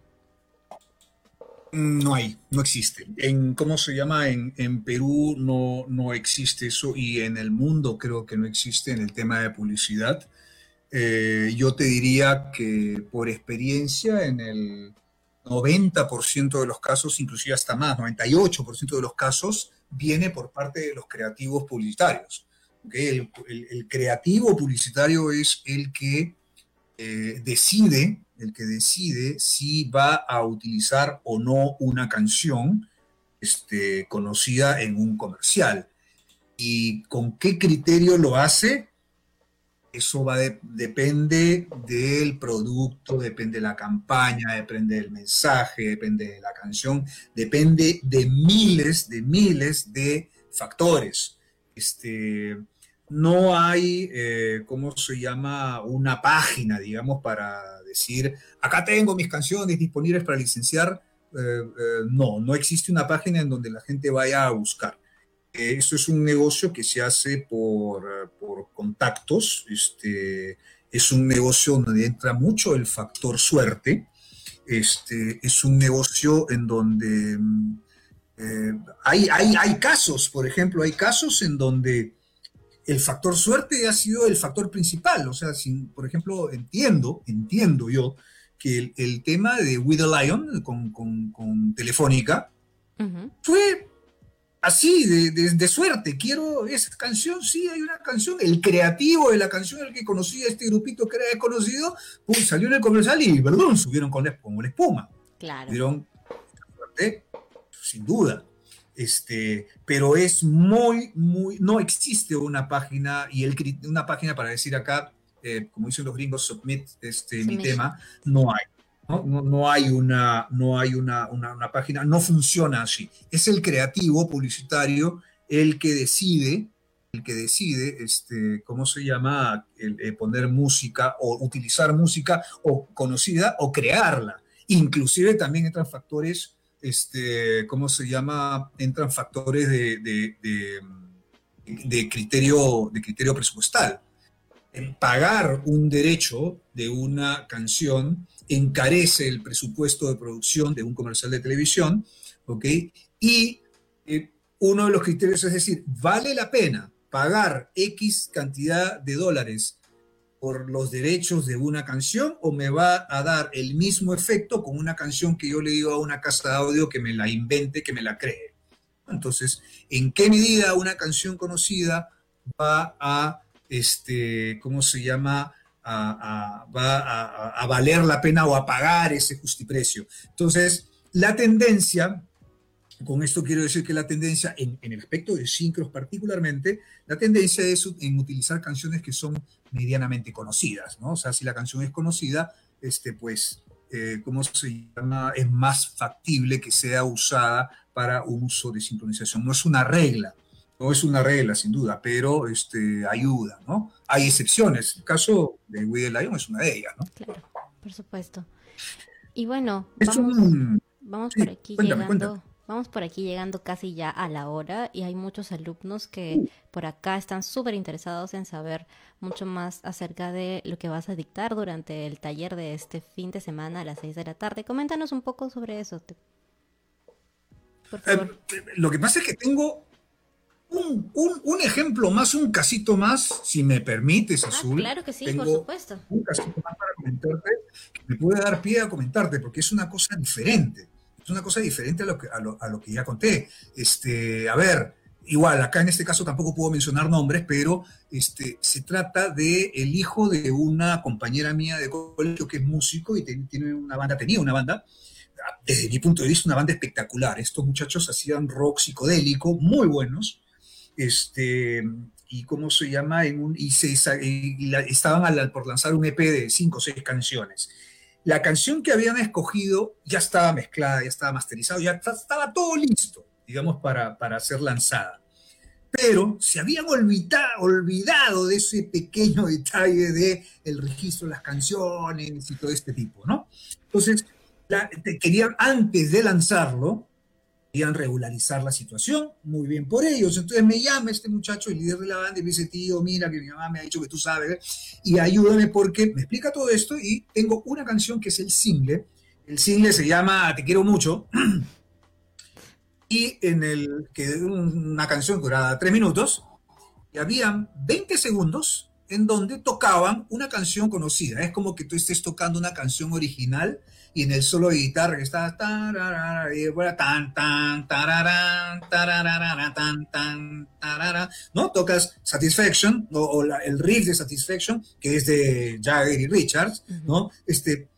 No hay, no existe. En, ¿cómo se llama? En, Perú no, no existe eso y en el mundo creo que no existe en el tema de publicidad. Eh, yo te diría que por experiencia en el 90% de los casos, inclusive hasta más, 98% de los casos, viene por parte de los creativos publicitarios. El, creativo publicitario es el que eh, decide el que decide si va a utilizar o no una canción este, conocida en un comercial. ¿Y con qué criterio lo hace? Eso va depende del producto, depende de la campaña, depende del mensaje, depende de la canción, depende de miles, de miles de factores. Este, no hay, eh, ¿cómo se llama?, una página, digamos, para decir, acá tengo mis canciones disponibles para licenciar. Eh, eh, no, no existe una página en donde la gente vaya a buscar. eso es un negocio que se hace por, contactos, este, es un negocio donde entra mucho el factor suerte, este, es un negocio en donde hay, hay, hay casos, por ejemplo, hay casos en donde el factor suerte ha sido el factor principal. O sea, por ejemplo, entiendo, entiendo yo que el, tema de With the Lion con, Telefónica fue así, de, suerte, quiero esa canción, sí, hay una canción, el creativo de la canción, el que conocía este grupito que era desconocido, pues salió en el comercial y, perdón, subieron con la, la espuma. Claro. Dieron suerte, sin duda. Este, pero es muy, muy, no existe una página, y el, una página para decir acá, eh, como dicen los gringos, submit este, mi tema, no hay. ¿no? hay, una, no hay una, una, página, no funciona así. Es el creativo publicitario el que decide, el que decide, este, ¿cómo se llama? El, eh, poner música o utilizar música o conocida o crearla. Inclusive también entran factores, este, ¿cómo se llama? Entran factores de, de, criterio, de criterio presupuestal. Pagar un derecho de una canción encarece el presupuesto de producción de un comercial de televisión, ¿ok? Y eh, uno de los criterios es decir, ¿vale la pena pagar X cantidad de dólares por los derechos de una canción o me va a dar el mismo efecto con una canción que yo le digo a una casa de audio que me la invente, que me la cree? Entonces, ¿en qué medida una canción conocida va a, este, ¿cómo se llama? va a, valer la pena o a pagar ese justiprecio. Entonces, la tendencia, con esto quiero decir que la tendencia, en, el aspecto de Syncros particularmente, la tendencia es en utilizar canciones que son medianamente conocidas, ¿no? O sea, si la canción es conocida, este, pues, eh, ¿cómo se llama? Es más factible que sea usada para un uso de sincronización. No es una regla, no es una regla, sin duda, pero este, ayuda, ¿no? Hay excepciones. El caso de We the Lion es una de ellas, ¿no? Claro, por supuesto. Y bueno, vamos, vamos por aquí llegando. Vamos por aquí llegando casi ya a la hora y hay muchos alumnos que por acá están súper interesados en saber mucho más acerca de lo que vas a dictar durante el taller de este fin de semana a las 6 de la tarde. Coméntanos un poco sobre eso. Por favor. Eh, lo que pasa es que tengo un, ejemplo más, un casito más, si me permites, ah, Azul. claro que sí, por supuesto. Un casito más para comentarte, que me puede dar pie a comentarte, porque es una cosa diferente. Es una cosa diferente a lo que, a lo, que ya conté. Este, a ver, igual, acá en este caso tampoco puedo mencionar nombres, pero este, se trata de el hijo de una compañera mía de colegio que es músico y tiene una banda, tenía una banda, desde mi punto de vista, una banda espectacular. Estos muchachos hacían rock psicodélico, muy buenos, este, y cómo se llama, en un, y, se, estaban por lanzar un EP de cinco o seis canciones. La canción que habían escogido ya estaba mezclada, ya estaba masterizado, ya estaba todo listo, digamos, para, para ser lanzada. Pero se habían olvidado, olvidado de ese pequeño detalle de el registro de las canciones y todo este tipo, ¿no? Entonces, querían antes de lanzarlo, querían regularizar la situación, muy bien por ellos. Entonces me llama este muchacho, el líder de la banda, y me dice, tío, mira que mi mamá me ha dicho que tú sabes, y ayúdame porque me explica todo esto y tengo una canción que es el single. El single se llama Te quiero mucho. y en el que una canción duraba tres minutos, y habían 20 segundos en donde tocaban una canción conocida. Es como que tú estés tocando una canción original y en el solo de guitarra que está tan tan tan tan tan no tocas Satisfaction o, el riff de Satisfaction que es de Jagger y Richards no este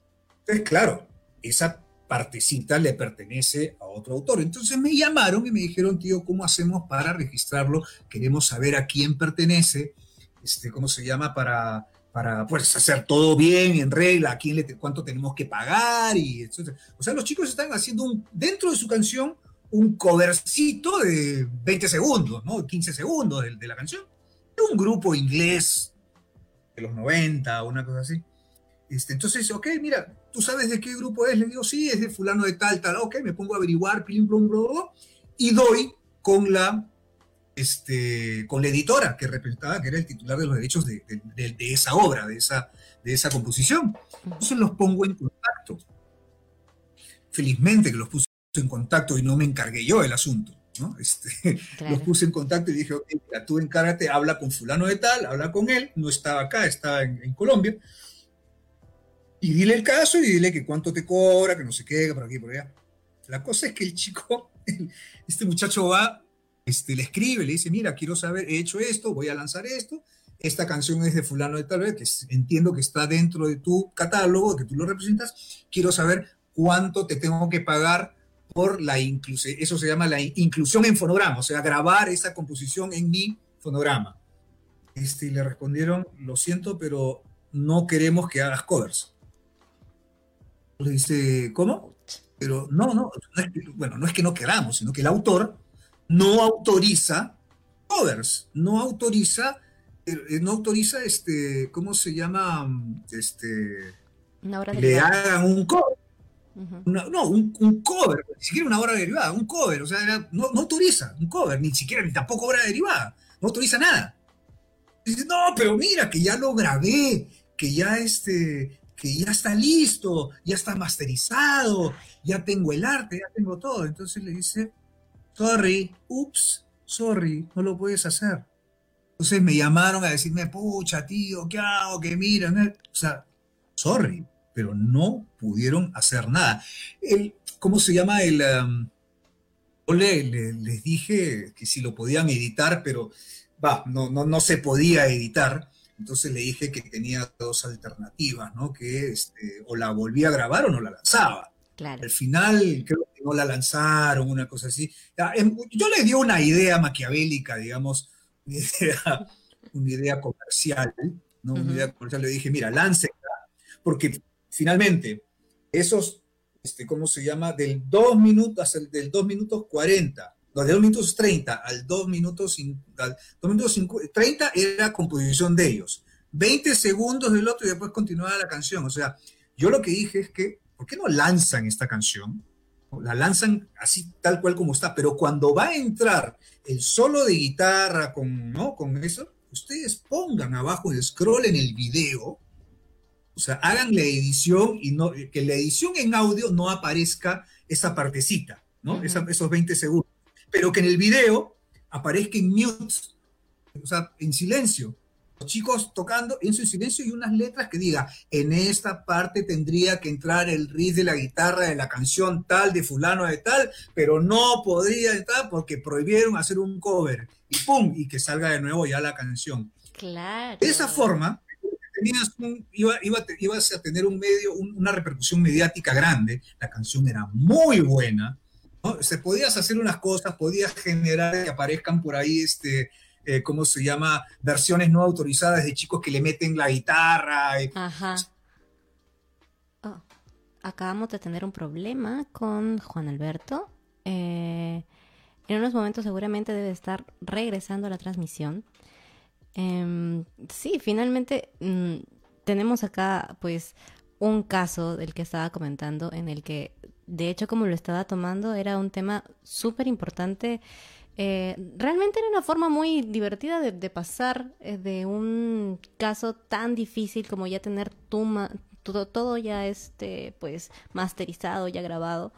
pues claro esa partecita le pertenece a otro autor. Entonces me llamaron y me dijeron tío cómo hacemos para registrarlo queremos saber a quién pertenece este cómo se llama para para pues, hacer todo bien, en regla, a quién le, cuánto tenemos que pagar y etc. O sea, los chicos están haciendo un, dentro de su canción un covercito de 20 segundos, ¿no? 15 segundos de, la canción. De un grupo inglés de los 90, una cosa así. Este, entonces, ok, mira, ¿tú sabes de qué grupo es? Le digo, sí, es de fulano de tal, tal, ok, me pongo a averiguar, plim, plum, y doy con la este, con la editora que representaba, que era el titular de los derechos de, esa obra, de esa, de esa composición. Entonces los pongo en contacto. Felizmente que los puse en contacto y no me encargué yo el asunto. ¿no? Este, Los puse en contacto y dije, ok, tú encárgate, habla con fulano de tal, habla con él, no estaba acá, estaba en, Colombia, y dile el caso y dile que cuánto te cobra, que no se qué, por aquí, por allá. La cosa es que el chico, este muchacho va este, le escribe, le dice, mira, quiero saber, he hecho esto, voy a lanzar esto, esta canción es de fulano de tal vez, que entiendo que está dentro de tu catálogo, que tú lo representas, quiero saber cuánto te tengo que pagar por la inclusión, eso se llama la inclusión en fonograma, o sea, grabar esa composición en mi fonograma. Este, y le respondieron, lo siento, pero no queremos que hagas covers. Le dice, ¿cómo? Pero no, no, bueno, no es que no queramos, sino que el autor no autoriza covers, no autoriza, eh, no autoriza, este, ¿cómo se llama? Este, le hagan un cover. no, un, cover, ni siquiera una obra derivada, un cover, o sea, no, no, autoriza un cover, ni siquiera, ni tampoco obra derivada, no autoriza nada. Dice, no, pero mira, que ya lo grabé, que ya este, que ya está listo, ya está masterizado, ya tengo el arte, ya tengo todo. Entonces le dice, sorry, ups, sorry, no lo puedes hacer. Entonces me llamaron a decirme, pucha, tío, ¿qué hago? ¿Qué miran? O sea, sorry, pero no pudieron hacer nada. El, ¿Cómo se llama? El, um, yo les dije que si lo podían editar, pero va, no, no, no se podía editar. Entonces le dije que tenía dos alternativas, ¿no? Que este, o la volvía a grabar o no la lanzaba. Claro. Al final creo no la lanzaron, una cosa así. Em, yo le di una idea maquiavélica, digamos, una idea, comercial, ¿no? Una idea comercial. Le dije, mira, láncela, porque finalmente esos, este, ¿cómo se llama? Del 2 minutos, del 2 minutos 40 de 2 minutos 30 al 2 minutos, al 2 minutos 30 era composición de ellos. 20 segundos del otro y después continuaba la canción. O sea, yo lo que dije es que, ¿por qué no lanzan esta canción? La lanzan así tal cual como está, pero cuando va a entrar el solo de guitarra con, ¿no? con eso, ustedes pongan abajo el scroll en el video, o sea, hagan la edición y no, que la edición en audio no aparezca esa partecita, ¿no? esos 20 segundos pero que en el video aparezca en mute, o sea, en silencio. Los chicos tocando en su silencio y unas letras que diga, en esta parte tendría que entrar el riff de la guitarra de la canción tal de fulano de tal, pero no podría entrar porque prohibieron hacer un cover. Y pum, y que salga de nuevo ya la canción. Claro. De esa forma, tenías un, iba, ibas a tener un medio, una repercusión mediática grande. La canción era muy buena, se podías hacer unas cosas, podías generar que aparezcan por ahí, este, eh, ¿cómo se llama? Versiones no autorizadas de chicos que le meten la guitarra. Ajá. Oh, acabamos de tener un problema con Juan Alberto. Eh, en unos momentos seguramente debe estar regresando a la transmisión. Em, sí, finalmente mm, tenemos acá pues un caso del que estaba comentando en el que de hecho, como lo estaba tomando, era un tema súper importante. Eh, realmente era una forma muy divertida de, pasar eh, de un caso tan difícil como ya tener todo, todo ya este, pues, masterizado, ya grabado.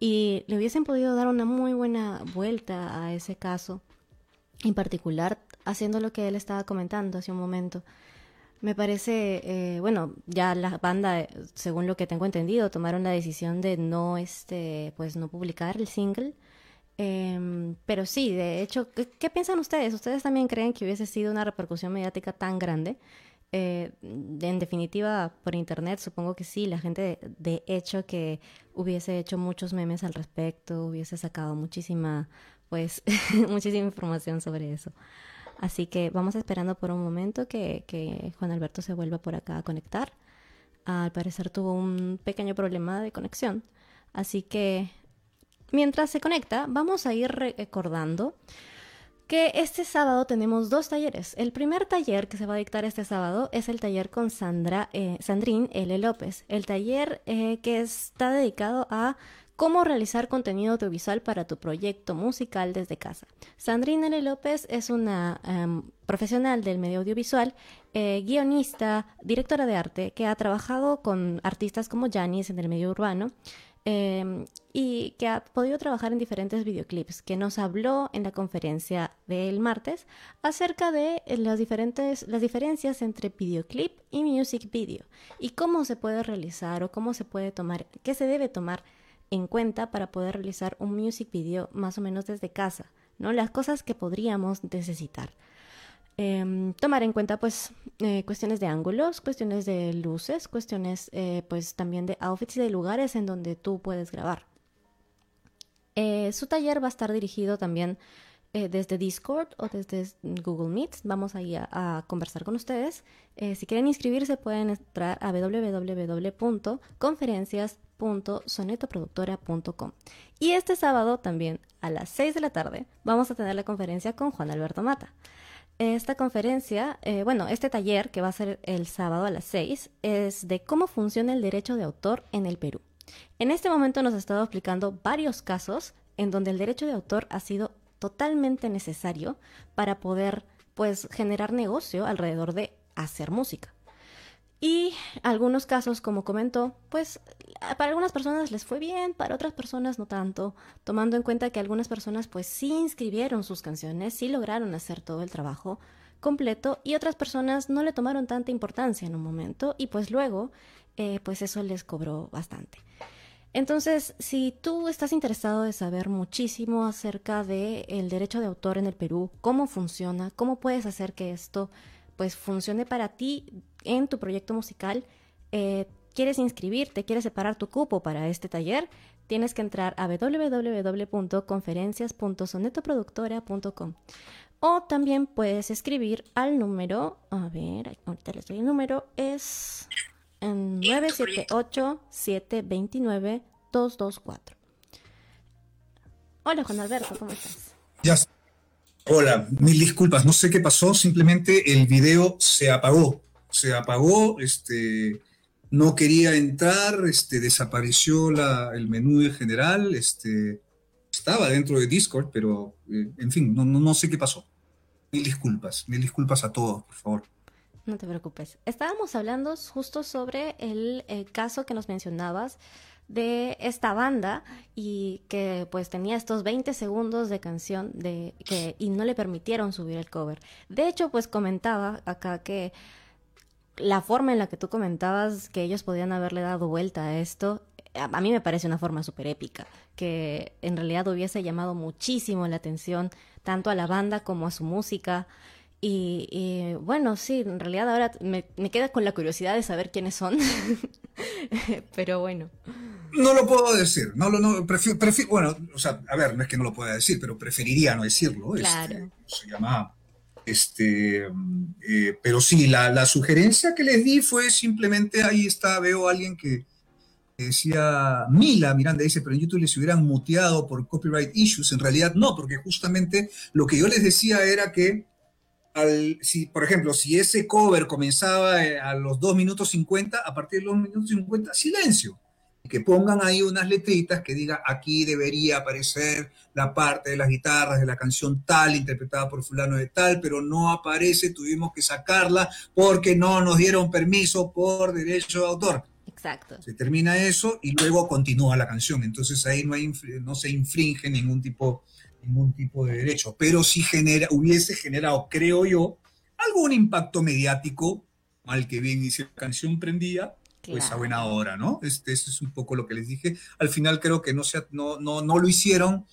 Y le hubiesen podido dar una muy buena vuelta a ese caso, en particular haciendo lo que él estaba comentando hace un momento. Me parece, eh, bueno, ya la banda, según lo que tengo entendido, tomaron la decisión de no, este, pues no publicar el single. Em, pero sí, de hecho, ¿qué, piensan ustedes? ¿Ustedes también creen que hubiese sido una repercusión mediática tan grande? Eh, en definitiva, por internet, supongo que sí, la gente de, hecho que hubiese hecho muchos memes al respecto, hubiese sacado muchísima, pues, muchísima información sobre eso. Así que vamos esperando por un momento que, Juan Alberto se vuelva por acá a conectar. Al parecer tuvo un pequeño problema de conexión. Así que mientras se conecta, vamos a ir recordando que este sábado tenemos dos talleres. El primer taller que se va a dictar este sábado es el taller con Sandra, eh, Sandrín L. López. El taller eh, que está dedicado a cómo realizar contenido audiovisual para tu proyecto musical desde casa. Sandrina L. López es una em, profesional del medio audiovisual, eh, guionista, directora de arte, que ha trabajado con artistas como Janis en el medio urbano. Em, y que ha podido trabajar en diferentes videoclips, que nos habló en la conferencia del martes acerca de las, diferentes, las diferencias entre videoclip y music video y cómo se puede realizar o cómo se puede tomar, qué se debe tomar en cuenta para poder realizar un music video más o menos desde casa. ¿no? Las cosas que podríamos necesitar. Em, tomar en cuenta pues eh, cuestiones de ángulos, cuestiones de luces, cuestiones eh, pues también de outfits y de lugares en donde tú puedes grabar. Eh, su taller va a estar dirigido también desde Discord o desde Google Meet. Vamos ahí a, conversar con ustedes. si quieren inscribirse pueden entrar a www.conferencias.sonetoproductora.com. Y este sábado también a las 6 de la tarde vamos a tener la conferencia con Juan Alberto Mata. Esta conferencia, eh, bueno, este taller que va a ser el sábado a las 6 es de cómo funciona el derecho de autor en el Perú. En este momento nos ha estado explicando varios casos en donde el derecho de autor ha sido totalmente necesario para poder pues generar negocio alrededor de hacer música. Y algunos casos, como comentó, pues para algunas personas les fue bien, para otras personas no tanto, tomando en cuenta que algunas personas pues sí inscribieron sus canciones, sí lograron hacer todo el trabajo completo y otras personas no le tomaron tanta importancia en un momento y pues luego eh, pues eso les cobró bastante. Entonces, si tú estás interesado de saber muchísimo acerca del el derecho de autor en el Perú, cómo funciona, cómo puedes hacer que esto pues funcione para ti en tu proyecto musical, eh, quieres inscribirte, quieres separar tu cupo para este taller, tienes que entrar a www.conferencias.sonetoproductora.com o también puedes escribir al número, a ver, ahorita les doy el número, es 978-729-224. Hola Juan Alberto, ¿cómo estás? Ya Hola, mil disculpas, no sé qué pasó, simplemente el video se apagó, se apagó, este, no quería entrar, este, desapareció la, el menú en general, este, estaba dentro de Discord, pero eh, en fin, no, no, no sé qué pasó. Mil disculpas, mil disculpas a todos, por favor. No te preocupes. Estábamos hablando justo sobre el, el caso que nos mencionabas de esta banda y que pues tenía estos 20 segundos de canción de que y no le permitieron subir el cover. De hecho, pues comentaba acá que la forma en la que tú comentabas que ellos podían haberle dado vuelta a esto, a, mí me parece una forma súper épica, que en realidad hubiese llamado muchísimo la atención tanto a la banda como a su música. Y, bueno, sí, en realidad ahora me, me queda con la curiosidad de saber quiénes son, pero bueno. No lo puedo decir, no lo, no, prefiero, bueno, o sea, a ver, no es que no lo pueda decir, pero preferiría no decirlo. Este, claro. se llama, este, eh, pero sí, la, la, sugerencia que les di fue simplemente, ahí está, veo a alguien que decía, Mila Miranda dice, pero en YouTube les hubieran muteado por copyright issues, en realidad no, porque justamente lo que yo les decía era que al, si, por ejemplo, si ese cover comenzaba eh, a los 2 minutos 50, a partir de los minutos 50, silencio que pongan ahí unas letritas que diga aquí debería aparecer la parte de las guitarras de la canción tal, interpretada por fulano de tal, pero no aparece, tuvimos que sacarla porque no nos dieron permiso por derecho de autor. Exacto. Se termina eso y luego continúa la canción. Entonces ahí no, hay, no se infringe ningún tipo, ningún tipo de derecho. Pero si genera, hubiese generado, creo yo, algún impacto mediático, mal que bien, y si la canción prendía, pues a buena hora, ¿no? Este, este, es un poco lo que les dije. Al final creo que no, se, no, no, no lo hicieron,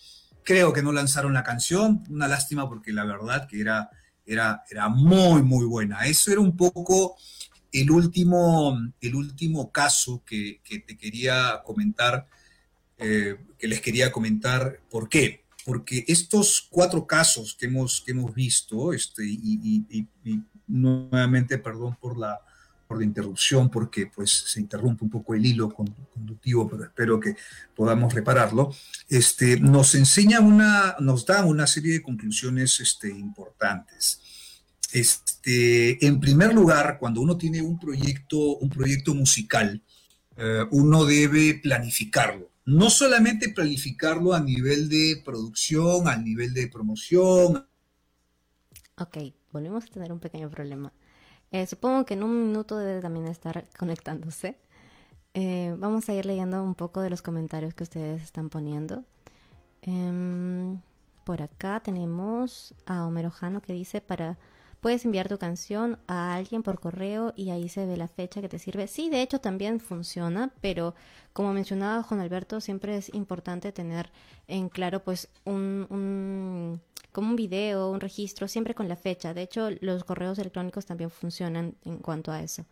creo que no lanzaron la canción, una lástima porque la verdad que era, era, era muy, muy buena. Eso era un poco el último, el último caso que, que te quería comentar, eh, que les quería comentar, ¿por qué? Porque estos cuatro casos que hemos, que hemos visto, este, y nuevamente, perdón por la, por la interrupción porque pues se interrumpe un poco el hilo conductivo, pero espero que podamos repararlo, este, nos enseña una, nos da una serie de conclusiones este, importantes. Este, en primer lugar, cuando uno tiene un proyecto, un proyecto musical, eh, uno debe planificarlo. No solamente planificarlo a nivel de producción, a nivel de promoción. Ok, volvemos a tener un pequeño problema. Eh, supongo que en un minuto debe también estar conectándose. Eh, vamos a ir leyendo un poco de los comentarios que ustedes están poniendo. Em, por acá tenemos a Homero Jano que dice, para, puedes enviar tu canción a alguien por correo y ahí se ve la fecha que te sirve. Sí, de hecho también funciona, pero como mencionaba Juan Alberto, siempre es importante tener en claro pues un, un como un video, un registro, siempre con la fecha. De hecho, los correos electrónicos también funcionan en cuanto a eso.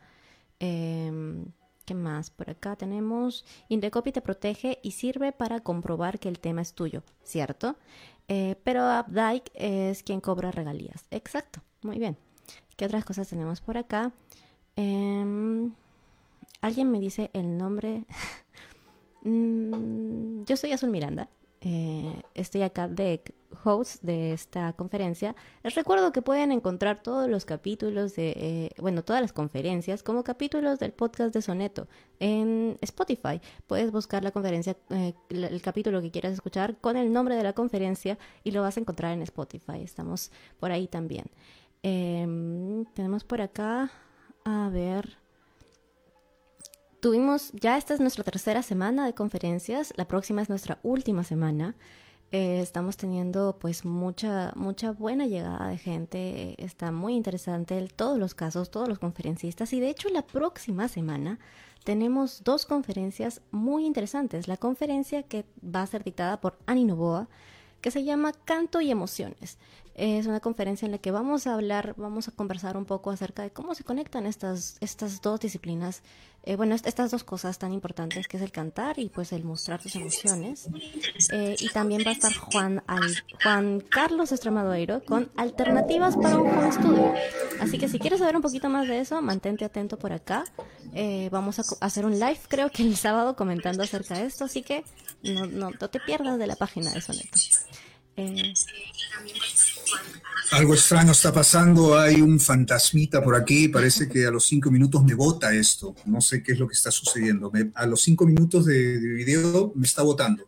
Em, ¿Qué más? Por acá tenemos, Indecopy te protege y sirve para comprobar que el tema es tuyo, ¿cierto? Eh, pero Updike es quien cobra regalías. Exacto, muy bien. ¿Qué otras cosas tenemos por acá? Em, Alguien me dice el nombre. Mm, yo soy Azul Miranda. Eh, estoy acá de host de esta conferencia. Les recuerdo que pueden encontrar todos los capítulos de, eh, bueno, todas las conferencias como capítulos del podcast de Soneto en Spotify. Puedes buscar la conferencia, eh, el capítulo que quieras escuchar con el nombre de la conferencia y lo vas a encontrar en Spotify. Estamos por ahí también. Em, tenemos por acá, a ver. Tuvimos, ya esta es nuestra tercera semana de conferencias, la próxima es nuestra última semana. Eh, estamos teniendo pues mucha, mucha buena llegada de gente, está muy interesante todos los casos, todos los conferencistas y de hecho la próxima semana tenemos dos conferencias muy interesantes. La conferencia que va a ser dictada por Ani Novoa, que se llama Canto y Emociones. Es una conferencia en la que vamos a hablar, vamos a conversar un poco acerca de cómo se conectan estas, estas dos disciplinas, eh, bueno, estas dos cosas tan importantes que es el cantar y pues el mostrar tus emociones. Eh, y también va a estar Juan, Juan Carlos Estramadoiro con alternativas para un home studio. Así que si quieres saber un poquito más de eso, mantente atento por acá. Eh, vamos a hacer un live, creo que el sábado, comentando acerca de esto, así que no, no, no te pierdas de la página de Soneto. Eh, algo extraño está pasando, hay un fantasmita por aquí, parece que a los cinco minutos me bota esto, no sé qué es lo que está sucediendo, a los cinco minutos de, video me está votando.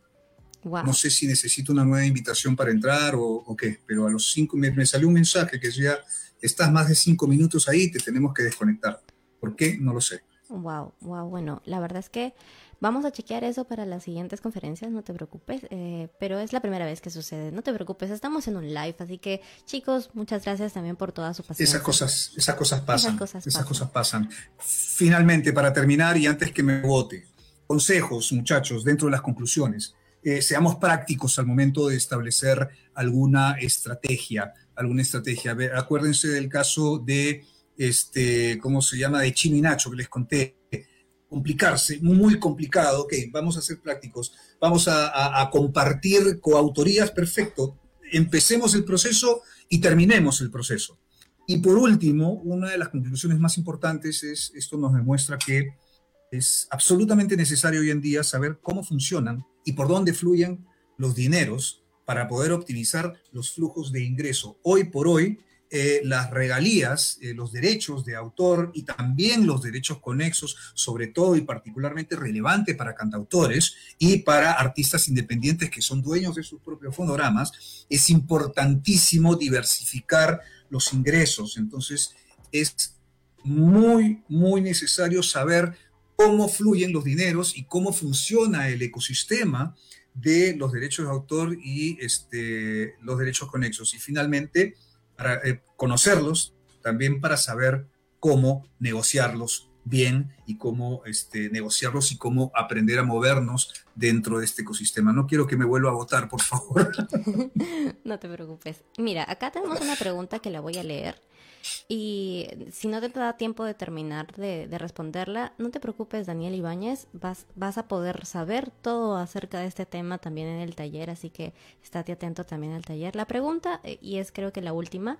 No sé si necesito una nueva invitación para entrar o, qué, pero a los cinco me, me, salió un mensaje que decía, estás más de cinco minutos ahí, te tenemos que desconectar. ¿Por qué? No lo sé. Wow, wow, bueno, la verdad es que Vamos a chequear eso para las siguientes conferencias, no te preocupes, eh, pero es la primera vez que sucede, no te preocupes, estamos en un live, así que chicos, muchas gracias también por toda su paciencia. Esas cosas, esas cosas pasan, esas cosas, pasan. Finalmente, para terminar y antes que me vote, consejos, muchachos, dentro de las conclusiones. Eh, seamos prácticos al momento de establecer alguna estrategia, alguna estrategia. acuérdense del caso de, este, ¿cómo se llama?, de Chino y Nacho que les conté complicarse, muy complicado, ok, vamos a ser prácticos, vamos a, compartir coautorías, perfecto, empecemos el proceso y terminemos el proceso. Y por último, una de las conclusiones más importantes es, esto nos demuestra que es absolutamente necesario hoy en día saber cómo funcionan y por dónde fluyen los dineros para poder optimizar los flujos de ingreso. Hoy por hoy, eh, las regalías, eh, los derechos de autor y también los derechos conexos, sobre todo y particularmente relevante para cantautores y para artistas independientes que son dueños de sus propios fonogramas, es importantísimo diversificar los ingresos. Entonces, es muy, muy necesario saber cómo fluyen los dineros y cómo funciona el ecosistema de los derechos de autor y este, los derechos conexos. Y finalmente, para eh, conocerlos, también para saber cómo negociarlos bien y cómo este, negociarlos y cómo aprender a movernos dentro de este ecosistema. No quiero que me vuelva a votar, por favor. no te preocupes. Mira, acá tenemos una pregunta que la voy a leer y si no te da tiempo de terminar de, responderla, no te preocupes, Daniel Ibáñez, vas, vas a poder saber todo acerca de este tema también en el taller, así que estate atento también al taller. La pregunta, eh, y es creo que la última,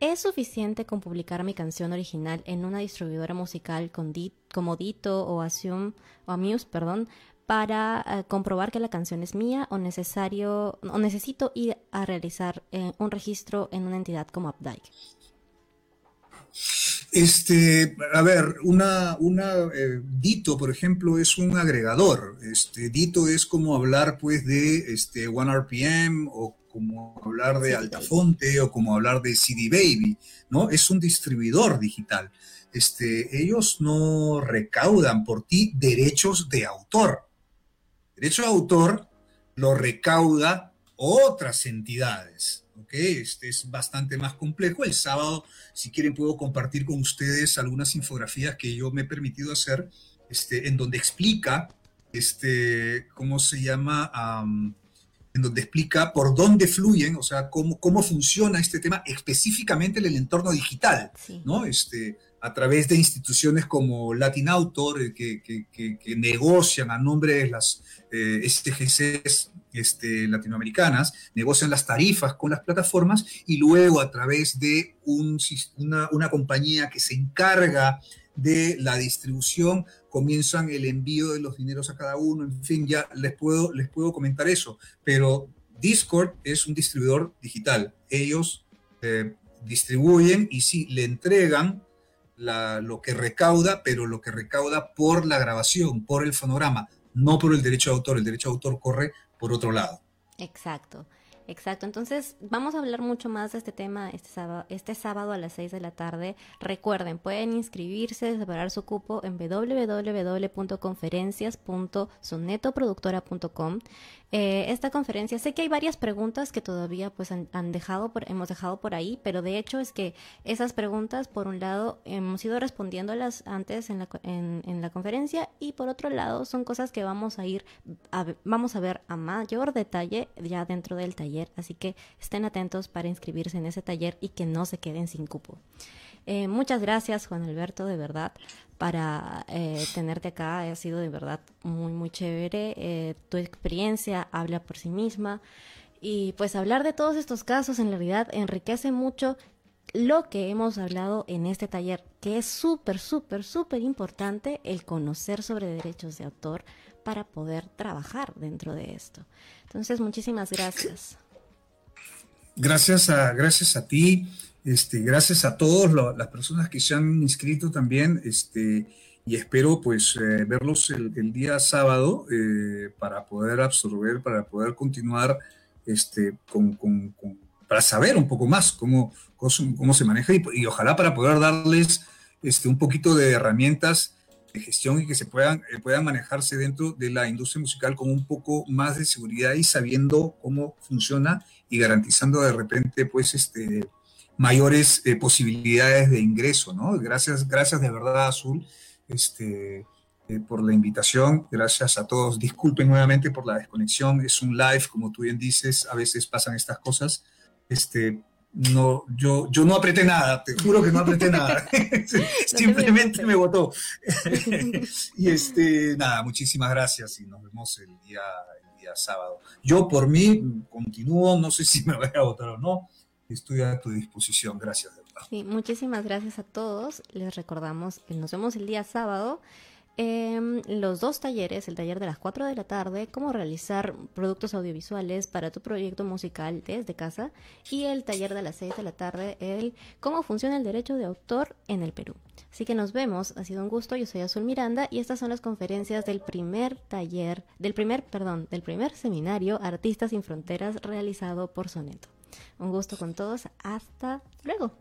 ¿es suficiente con publicar mi canción original en una distribuidora musical con como Dito o Assume, o Amuse, perdón, para eh, comprobar que la canción es mía o necesario o necesito ir a realizar eh, un registro en una entidad como Updike? Este, a ver, una, una eh, Dito, por ejemplo, es un agregador. Este, Dito es como hablar, pues, de este, One RPM o como hablar de Altafonte o como hablar de CD Baby, ¿no? Es un distribuidor digital. Este, ellos no recaudan por ti derechos de autor. Derecho de autor lo recauda otras entidades. ¿Ok? Este es bastante más complejo. El sábado, si quieren, puedo compartir con ustedes algunas infografías que yo me he permitido hacer, este, en donde explica, este, ¿cómo se llama? en donde explica por dónde fluyen, o sea, cómo, cómo funciona este tema específicamente en el entorno digital, ¿no? Este, a través de instituciones como Latin Autor, eh, que, que, negocian a nombre de las eh, STGCs este, latinoamericanas, negocian las tarifas con las plataformas y luego a través de un, una, una compañía que se encarga de la distribución, comienzan el envío de los dineros a cada uno, en fin, ya les puedo, les puedo comentar eso, pero Discord es un distribuidor digital. Ellos eh, distribuyen y sí, le entregan lo que recauda, pero lo que recauda por la grabación, por el fonograma, no por el derecho de autor. El derecho de autor corre por otro lado. Exacto. Exacto, entonces vamos a hablar mucho más de este tema este sábado, este a las 6 de la tarde. Recuerden, pueden inscribirse, separar su cupo en www.conferencias.sonetoproductora.com. Eh, esta conferencia, sé que hay varias preguntas que todavía pues han, dejado, por, hemos dejado por ahí, pero de hecho es que esas preguntas, por un lado, hemos ido respondiéndolas antes en la, en, en la conferencia y por otro lado son cosas que vamos a ir, vamos a ver a mayor detalle ya dentro del taller así que estén atentos para inscribirse en ese taller y que no se queden sin cupo. Eh, muchas gracias, Juan Alberto, de verdad, para eh, tenerte acá. Ha sido de verdad muy, muy chévere. Eh, tu experiencia habla por sí misma. Y pues hablar de todos estos casos en realidad enriquece mucho lo que hemos hablado en este taller, que es súper, súper, súper importante el conocer sobre derechos de autor para poder trabajar dentro de esto. Entonces, muchísimas gracias. Gracias a, gracias a ti, este, gracias a todas las personas que se han inscrito también, este, y espero pues eh, verlos el, día sábado eh, para poder absorber, para poder continuar este, con, para saber un poco más cómo, cómo, se maneja y, y, ojalá para poder darles este, un poquito de herramientas de gestión y que se puedan, eh, puedan manejarse dentro de la industria musical con un poco más de seguridad y sabiendo cómo funciona y garantizando de repente pues este mayores eh, posibilidades de ingreso, ¿no? Gracias, gracias de verdad Azul este, eh, por la invitación, gracias a todos, disculpen nuevamente por la desconexión, es un live, como tú bien dices, a veces pasan estas cosas, este, no, yo, yo no apreté nada, te juro que no apreté nada. Simplemente me votó. y este, nada, muchísimas gracias y nos vemos el día, el día sábado. Yo por mí continúo, no sé si me voy a votar o no. Estoy a tu disposición. Gracias. Sí, muchísimas gracias a todos. Les recordamos que nos vemos el día sábado. Los dos talleres, el taller de las 4 de la tarde, cómo realizar productos audiovisuales para tu proyecto musical desde casa, y el taller de las 6 de la tarde, el cómo funciona el derecho de autor en el Perú. Así que nos vemos, ha sido un gusto, yo soy Azul Miranda y estas son las conferencias del primer taller, del primer, perdón, del primer seminario Artistas sin Fronteras realizado por Soneto. Un gusto con todos, hasta luego.